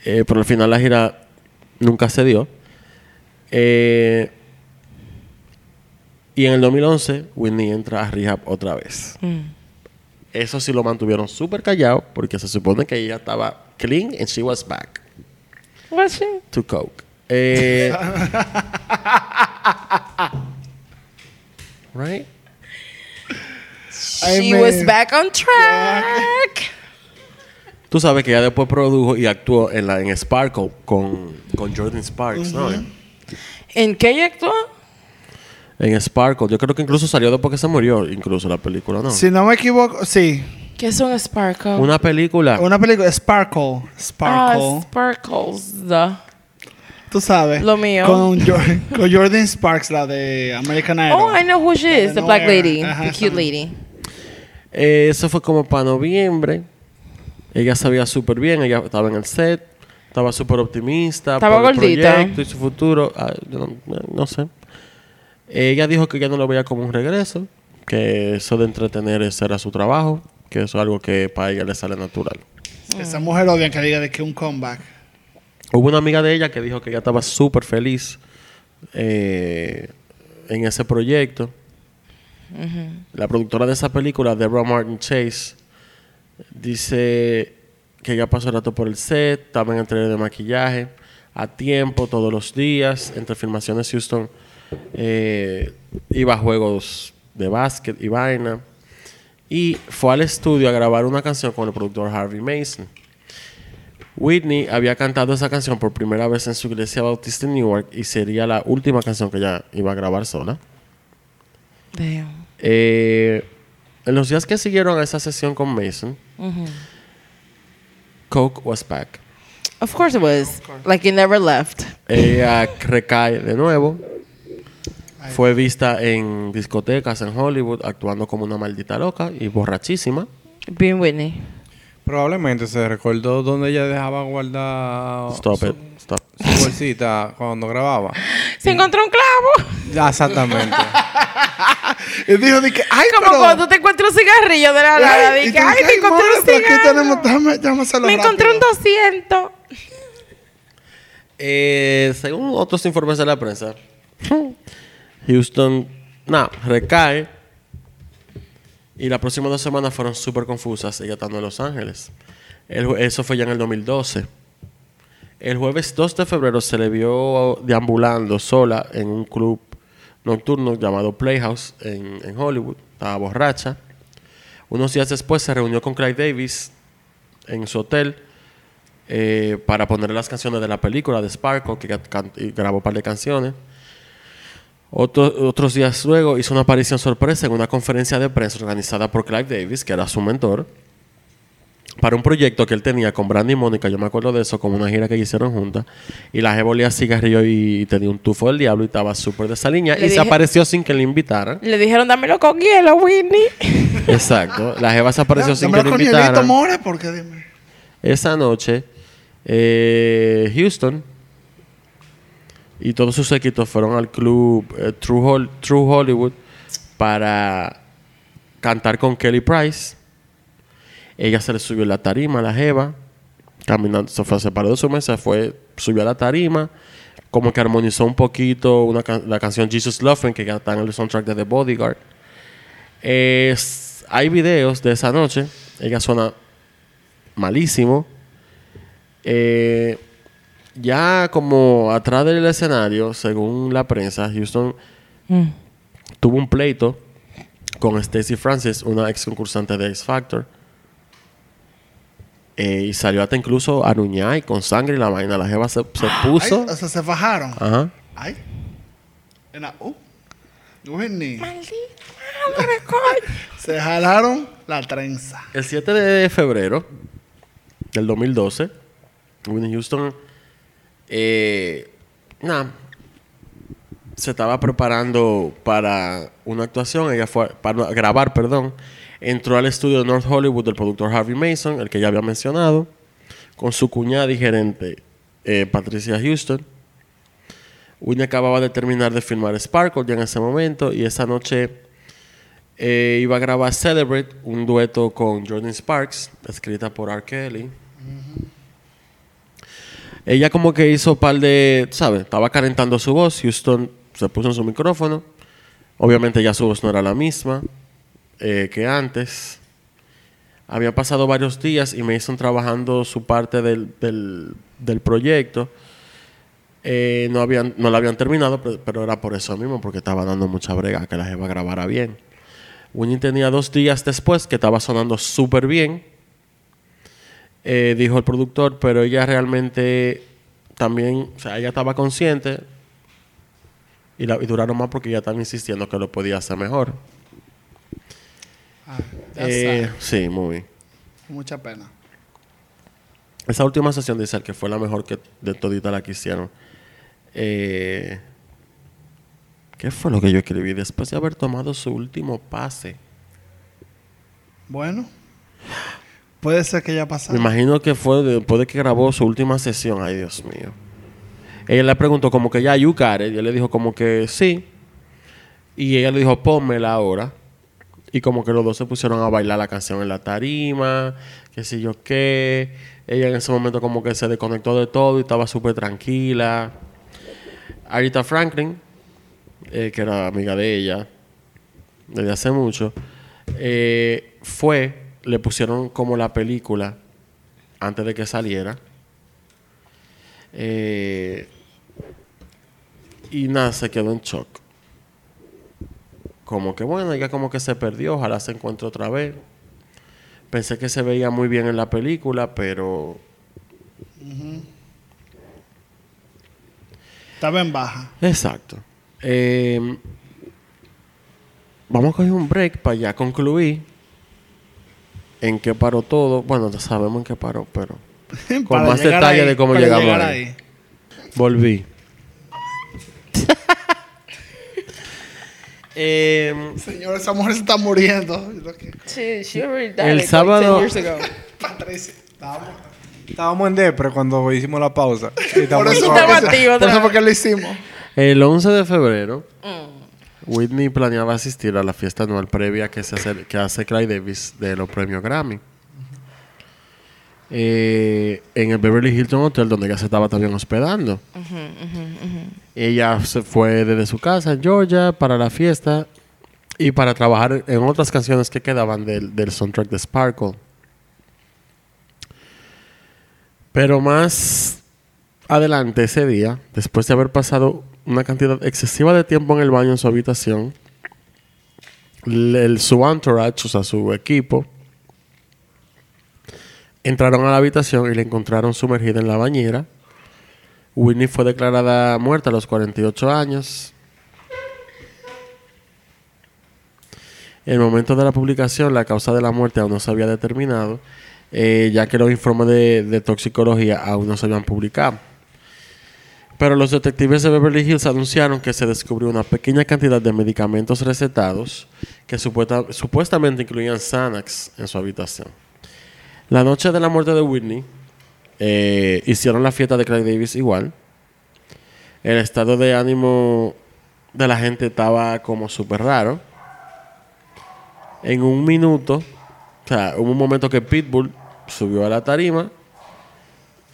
eh, pero al final la gira nunca se dio. Eh, y en el 2011, Whitney entra a rehab otra vez. Mm. Eso sí lo mantuvieron súper callado porque se supone que ella estaba clean and she was back What she? to coke. Eh, <laughs> right? She me- was back on track. Tú sabes que ella después produjo y actuó en la en Sparkle con, con Jordan Sparks, ¿no? ¿En qué ella actuó? En Sparkle. Yo creo que incluso salió después que se murió, incluso la película, ¿no? Si no me equivoco, sí. ¿Qué es un sparkle? Una película. Una película, Sparkle. Sparkle. Ah, sparkles. the- Tú sabes. Lo mío. Con, Jor- con Jordan Sparks, la de American Idol. Oh, I know who she is. The black lady. Ajá, The cute lady. Eh, eso fue como para noviembre. Ella sabía súper bien, ella estaba en el set, estaba súper optimista. Estaba por el gordita. proyecto y su futuro. Ah, yo no, no- no sé. Ella dijo que ya no lo veía como un regreso, que eso de entretener ese era su trabajo, que eso es algo que para ella le sale natural. Esa mujer odia que diga de que un comeback. Hubo una amiga de ella que dijo que ella estaba súper feliz eh, en ese proyecto. La productora de esa película, Deborah Martin Chase, dice que ella pasó el rato por el set, estaba en el taller de maquillaje. a tiempo todos los días. Entre filmaciones, Houston eh, iba a juegos de básquet y vaina. Y fue al estudio a grabar una canción con el productor Harvey Mason. Whitney había cantado esa canción por primera vez en su iglesia bautista en Newark y sería la última canción que ella iba a grabar sola. Damn. Eh, en los días que siguieron a esa sesión con Mason, Coke was back. Of course it was. Like it never left. Ella recae de nuevo. Fue vista en discotecas en Hollywood actuando como una maldita loca y borrachísima. Being Whitney. Probablemente se recordó dónde ella dejaba guardar Stop su, it. Stop. su bolsita cuando grababa. <laughs> Se encontró un clavo. Exactamente. <laughs> Y dijo, de que, ay, Como pero... cuando te encuentras un cigarrillo de la nada. Ay, y Dije, ay, ay, me encontré un pero aquí cigarro. tenemos, déjame, déjame hacerlo Me encontré un rápido. 200. Eh, según otros informes de la prensa, <laughs> Houston, no, recae. Y las próximas dos semanas fueron súper confusas, ella estando en Los Ángeles. Eso fue ya en el 2012. El jueves 2 de febrero se le vio deambulando sola en un club nocturno llamado Playhouse en, en Hollywood. Estaba borracha. Unos días después se reunió con Clyde Davis en su hotel eh, para poner las canciones de la película de Sparkle, que grabó un par de canciones. Otro- otros días luego hizo una aparición sorpresa en una conferencia de prensa organizada por Clive Davis, que era su mentor, para un proyecto que él tenía con Brandy y Mónica. Yo me acuerdo de eso, como una gira que hicieron juntas. Y la jefa olía a cigarrillo y tenía un tufo del diablo y estaba súper de esa línea. Le y se apareció sin que le invitaran. Le dijeron, dámelo con hielo, Whitney. <laughs> Exacto. La jefa se apareció sin que le con hielito, invitaran. more, porque dime. Esa noche, eh, Houston y todos sus equipos fueron al club eh, True, Hol- True Hollywood para cantar con Kelly Price. Ella se le subió la tarima a la jeva, caminando, se fue, se paró de su mesa, fue, subió a la tarima, como que armonizó un poquito una la canción Jesus Loving, que ya está en el soundtrack de The Bodyguard. Hay videos de esa noche, ella suena malísimo. Eh, ya como atrás del escenario, según la prensa, Houston tuvo un pleito con Stacey Francis, una ex concursante de X Factor. Eh, y salió hasta incluso a y con sangre y la vaina. La jeva se, se puso. Ay, o sea, se fajaron. Ajá. Ay. Era, uh. <laughs> Se jalaron la trenza. El 7 de febrero del 2012, Whitney Houston, eh, nada, se estaba preparando para una actuación, ella fue para grabar, perdón, entró al estudio de North Hollywood del productor Harvey Mason, el que ya había mencionado, con su cuñada y gerente eh, Patricia Houston. Whitney acababa de terminar de filmar Sparkle ya en ese momento y esa noche eh, iba a grabar Celebrate, un dueto con Jordan Sparks, escrita por R. Kelly. Ella como que hizo par de, ¿sabes? Estaba calentando su voz. Houston se puso en su micrófono. Obviamente ya su voz no era la misma eh, que antes. Había pasado varios días y Mason trabajando su parte del, del, proyecto. Eh, no, habían, no la habían terminado, pero, pero era por eso mismo, porque estaba dando mucha brega que la jeva grabara bien. Winnie tenía dos días después que estaba sonando súper bien, eh, dijo el productor, pero ella realmente también, o sea, ella estaba consciente y, la, y duraron más porque ella estaba insistiendo que lo podía hacer mejor. Ah, Eh, sí, muy. Mucha pena. Esa última sesión dice que fue la mejor que de todita la que hicieron. Eh, ¿Qué fue lo que yo escribí después de haber tomado su último pase? Bueno. Puede ser que ya Me pasara. imagino que fue después de que grabó su última sesión. Ay, Dios mío. Ella le preguntó como que ya, you got it. Y él le dijo como que sí. Y ella le dijo, pónmela ahora. Y como que los dos se pusieron a bailar la canción en la tarima, qué sé yo qué. Ella en ese momento como que se desconectó de todo y estaba súper tranquila. Arita Franklin, eh, que era amiga de ella desde hace mucho, eh, fue, le pusieron como la película antes de que saliera. Eh, y nada, se quedó en shock. Como que bueno, ella como que se perdió, ojalá se encuentre otra vez. Pensé que se veía muy bien en la película, pero Estaba en baja. Exacto. Eh, vamos a coger un break para ya concluir en qué paró todo. Bueno, sabemos en qué paró, pero <laughs> con más detalle ahí, de cómo llegamos llegar ahí. Volví. <laughs> Eh, Señor, esa mujer se está muriendo. Sí, she already died El like sábado- 10 years ago. <laughs> Patricia, estábamos- Estábamos en depre cuando hicimos la pausa. Y Por eso, activo por eso fue que lo hicimos. el 11 de febrero, Mm. Whitney planeaba asistir a la fiesta anual previa que, se hace, que hace Clyde Davis de los premios Grammy. Eh, en el Beverly Hilton Hotel, donde ella se estaba también hospedando. Ella se fue desde su casa en Georgia para la fiesta y para trabajar en otras canciones que quedaban del, del soundtrack de Sparkle. Pero más adelante ese día, después de haber pasado una cantidad excesiva de tiempo en el baño en su habitación, el, su entourage, o sea, su equipo, entraron a la habitación y la encontraron sumergida en la bañera. Whitney fue declarada muerta a los 48 años. En el momento de la publicación, la causa de la muerte aún no se había determinado, eh, ya que los informes de, de toxicología aún no se habían publicado. Pero los detectives de Beverly Hills anunciaron que se descubrió una pequeña cantidad de medicamentos recetados que supuesta- supuestamente incluían Xanax en su habitación. La noche de la muerte de Whitney, eh, hicieron la fiesta de Craig Davis igual. El estado de ánimo de la gente estaba como súper raro. En un minuto, o sea, hubo un momento que Pitbull subió a la tarima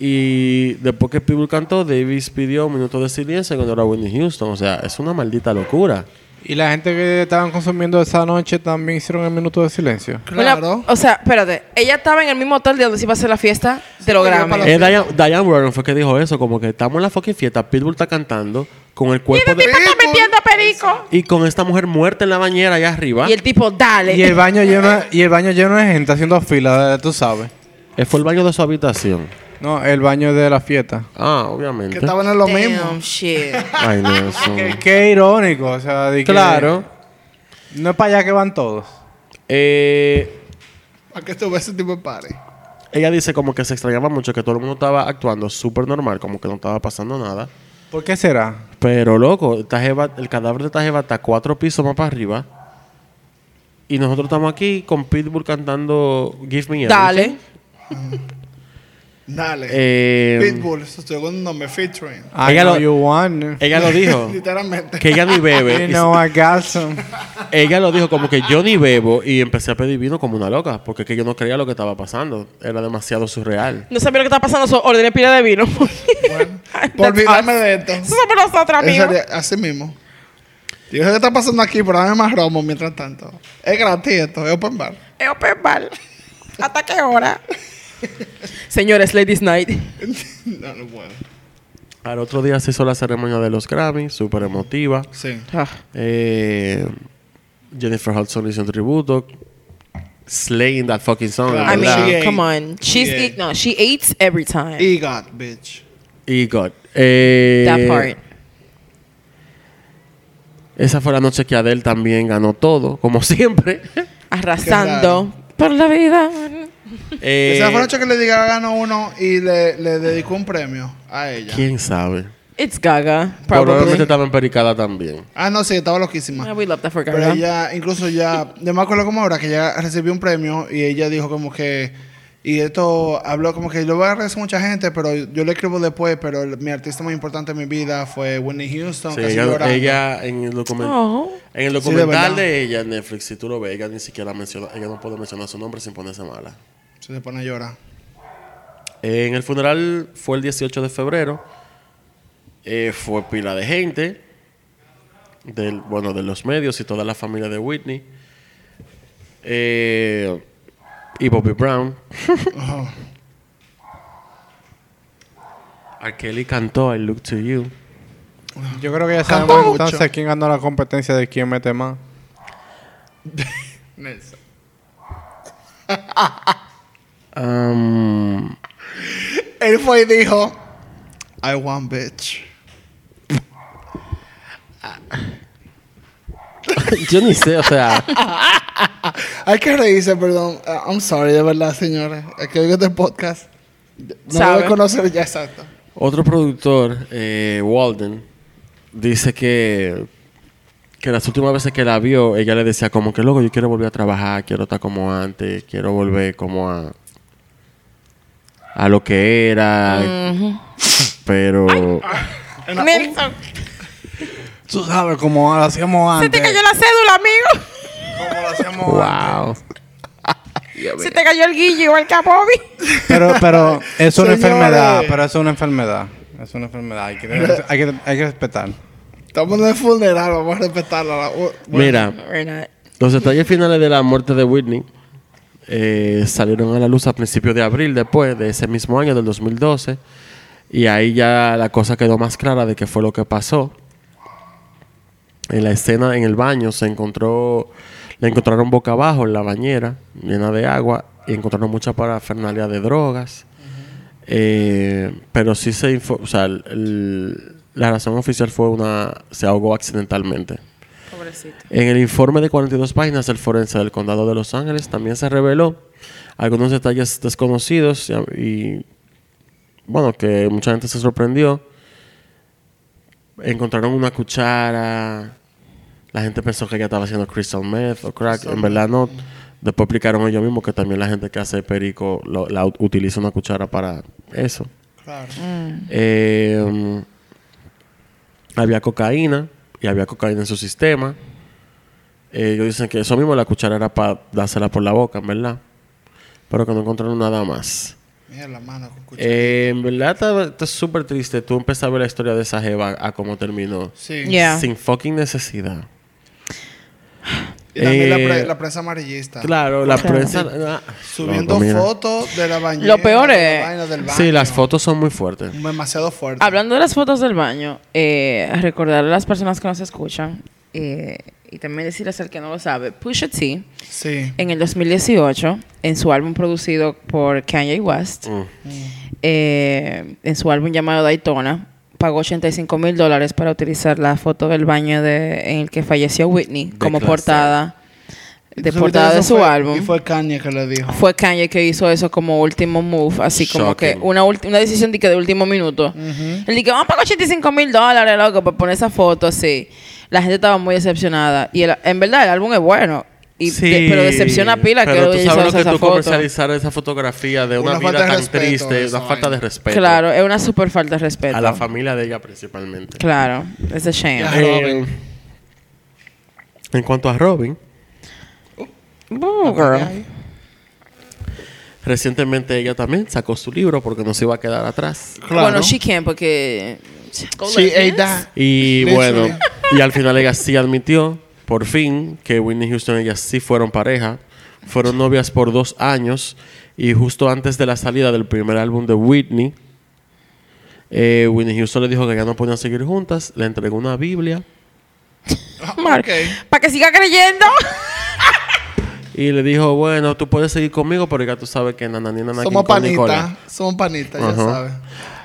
y después que Pitbull cantó, Davis pidió un minuto de silencio en honor a Whitney Houston. O sea, es una maldita locura. Y la gente que estaban consumiendo esa noche también hicieron el minuto de silencio. Claro. Una- o sea, espérate. Ella estaba en el mismo hotel de donde se iba a hacer la fiesta de los Grammy. Eh, Diane, Diane Warren fue que dijo eso, como que estamos en la fucking fiesta, Pitbull está cantando con el cuerpo de... está metiendo perico. Y con esta mujer muerta en la bañera allá arriba. Y el tipo, dale. Y el baño lleno, y el baño lleno de gente haciendo fila, tú sabes. Eh, fue el baño de su habitación. No, el baño de la fiesta. Ah, obviamente. Que estaban en lo Damn, mismo. shit. <laughs> Ay, Nelson. Qué, qué irónico, o sea, de que- Claro. No es para allá que van todos. Eh, ¿A qué estuvo ese tipo de party? ella dice como que se extrañaba mucho que todo el mundo estaba actuando súper normal, como que no estaba pasando nada. ¿Por qué será? Pero loco, el cadáver de esta jeva está cuatro pisos más para arriba. Y nosotros estamos aquí con Pitbull cantando Give Me Everything. Dale. <laughs> Dale. Eh, Pitbull, su segundo nombre, featuring. I Ella know lo- you want. Ella lo dijo. <laughs> Literalmente. que ella ni bebe. You know I got some. <laughs> ella lo dijo como que yo ni bebo. Y empecé a pedir vino como una loca. Porque es que yo no creía lo que estaba pasando. Era demasiado surreal. No sabía lo que estaba pasando, so ordené pila de vino. <laughs> Bueno, por olvidarme de esto. Eso somos nosotros, amigos. así mismo. Yo sé qué está pasando aquí, pero dame más romo mientras tanto. Es gratis esto, es open bar. Es open bar. ¿Hasta qué hora? Señores, Ladies Night. no, no puedo. Al otro día se hizo la ceremonia de los Grammy. Súper emotiva. Sí. Ah. Eh, Jennifer Hudson hizo un tributo. Slaying that fucking song. I mean, She ate. come on. She's She eat, no, she eats every time. EGOT, bitch. Y God. Eh, That part. Esa fue la noche que Adele también ganó todo, como siempre. Arrasando por la vida. Eh, Esa fue la noche que le diga ganó uno y le, le dedicó un premio a ella. ¿Quién sabe? It's Gaga, Probablemente estaba empericada también. Ah, no, sí, estaba loquísima. Yeah, we love that for Pero Gaga. ella, incluso ya, yo me acuerdo como ahora que ella recibió un premio y ella dijo como que, y esto habló como que yo voy a agradecer a mucha gente, pero yo le escribo después, pero el- mi artista más importante en mi vida fue Whitney Houston. Sí, casi ella, ella en el, document- Oh. en el de documental verdad. de, ella en Netflix, si tú lo ves, ella ni siquiera menciona, ella no puede mencionar su nombre sin ponerse mala. Se pone a llorar. Eh, en el funeral fue el 18 de febrero. Eh, fue pila de gente. Del, bueno, de los medios y toda la familia de Whitney. Eh, y Bobby Brown. R. Kelly cantó I Look to You. Yo creo que ya Cantó sabemos mucho. entonces quién ganó la competencia de quién mete más. <laughs> Nelson. <laughs> Um, Él fue y dijo, I want bitch. yo ni sé, o sea, <laughs> Hay que reírse, perdón. Uh, I'm sorry, de verdad, señores. Es que oigo este podcast. No Sabe. debe conocer ya exacto. otro productor, eh, Walden, dice que que las últimas veces que la vio, ella le decía como que, loco, yo quiero volver a trabajar, quiero estar como antes, quiero volver como a a lo que era, pero Nelson, Tú sabes cómo lo hacíamos se antes. te cayó la cédula, amigo. Cómo lo hacíamos antes. wow. Se te cayó el guillo igual que a Bobby. Pero, pero es una Señores. enfermedad. Pero es una enfermedad. Es una enfermedad. Hay que, <laughs> hay que, hay que respetar. Estamos en el funeral, vamos a respetarla. Bueno. Mira, not. Los detalles finales de la muerte de Whitney eh, salieron a la luz a principios de abril después de ese mismo año, del 2012. Y ahí ya la cosa quedó más clara de qué fue lo que pasó. En la escena, en el baño, se encontró, la encontraron boca abajo en la bañera, llena de agua, y encontraron mucha parafernalia de drogas. Eh, pero sí se o sea, el- la razón oficial fue una, se ahogó accidentalmente. Pobrecito. En el informe de 42 páginas del forense del condado de Los Ángeles también se reveló algunos detalles desconocidos y, y, bueno, que mucha gente se sorprendió. Encontraron una cuchara, la gente pensó que ella estaba haciendo crystal meth o crack, en verdad no. Después explicaron ellos mismos que también la gente que hace perico lo- la ut- utiliza una cuchara para eso. Claro. Eh, um, había cocaína y había cocaína en su sistema. Eh, ellos dicen que eso mismo la cuchara era para dársela por la boca, en verdad. Pero que no encontraron nada más. Mira la mano con cuchara. Eh, en verdad está- súper triste. Tú empezas a ver la historia de esa jeva a cómo terminó. sí. Yeah. Sin fucking necesidad. Y también la, Eh, pre- la prensa amarillista. Claro, la Claro. prensa... ah, Subiendo mira. fotos de la bañera. Lo peor de la es- vaina del baño. Sí, las fotos son muy fuertes. Demasiado fuerte. Hablando de las fotos del baño, eh, recordar a las personas que nos escuchan eh, y también decirles al que no lo sabe, Pusha T Sí. en el 2018, en su álbum producido por Kanye West, Mm. eh, en su álbum llamado Daytona, pagó 85 mil dólares para utilizar la foto del baño de, en el que falleció Whitney De como clase. portada de Entonces, portada de su fue- álbum. Y fue Kanye que le dijo. Fue Kanye que hizo eso como último move, así como que una, ulti- una decisión de, que de último minuto. Él dijo, vamos a pagar 85 mil dólares, loco, para poner esa foto así. La gente estaba muy decepcionada. Y el- en verdad, el álbum es bueno. Y de- pero decepciona pila que pero tú ella sabes lo que tú foto. comercializar esa fotografía de una, Una vida de tan respeto, triste, esa una falta de respeto Claro, es una super falta de respeto. a la familia de ella principalmente. Claro, es a shame. Eh, Robin. en cuanto a Robin, Ooh, girl. recientemente ella también sacó su libro porque no se iba a quedar atrás. Claro. Bueno, she can porque... Sí, ella. Y Literally. bueno, y al final ella sí admitió, por fin, que Whitney Houston y ella sí fueron pareja. Fueron novias por dos años y justo antes de la salida del primer álbum de Whitney, eh, Whitney Houston le dijo que ya no podían seguir juntas, le entregó una Biblia Ok. Para que siga creyendo. y le dijo, bueno, tú puedes seguir conmigo, pero ya tú sabes que nanani nanaki Somos con Nicola". panitas. Somos panitas, ya Ajá. sabes.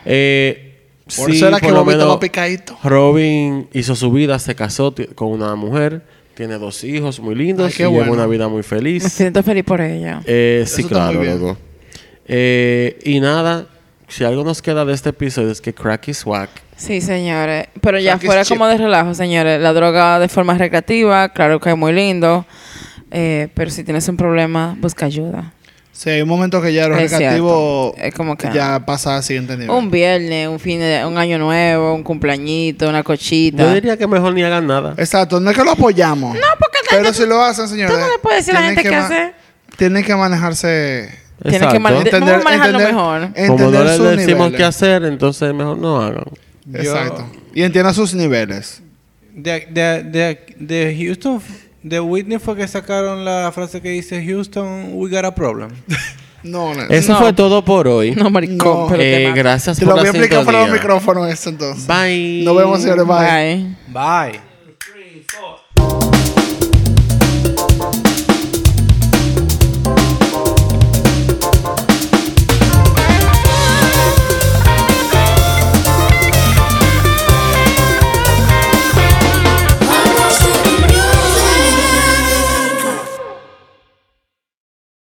Eh, Por sí, eso era que lo menos picadito. Robin hizo su vida, se casó con una mujer, tiene dos hijos muy lindos Ay, qué y lleva una vida muy Me feliz. siento feliz por ella. Eh, sí, está claro, muy bien. loco. Eh, y nada, si algo nos queda de este episodio es que crack is whack. Sí, señores. Pero ya Crack fuera como de relajo, señores. La droga de forma recreativa, claro que es muy lindo. Eh, pero si tienes un problema, busca ayuda. Sí, hay un momento que ya lo Es recreativo cierto. Es como que- ya pasa al siguiente nivel. Un viernes, un fin de un año nuevo, un cumpleañito, una cochita. Yo diría que mejor ni hagan nada. Exacto, no es que lo apoyamos. No, porque Pero si lo hacen, señores. tú no le puedes decir a la tienen gente qué hacer. Tienen que manejarse. Exacto. que man- a manejarlo mejor. Como no entender les sus decimos niveles. qué hacer, entonces mejor no hagan. Yo- Exacto. Y entienda sus niveles. De, de, de, de Houston, de Whitney fue que sacaron la frase que dice Houston, we got a problem. <laughs> No, no. Eso No. fue todo por hoy. No, maricón, No. Eh, gracias Te por lo voy la a explicar de los micrófonos eso entonces. Bye. Nos vemos, señores. Bye. Bye. Bye.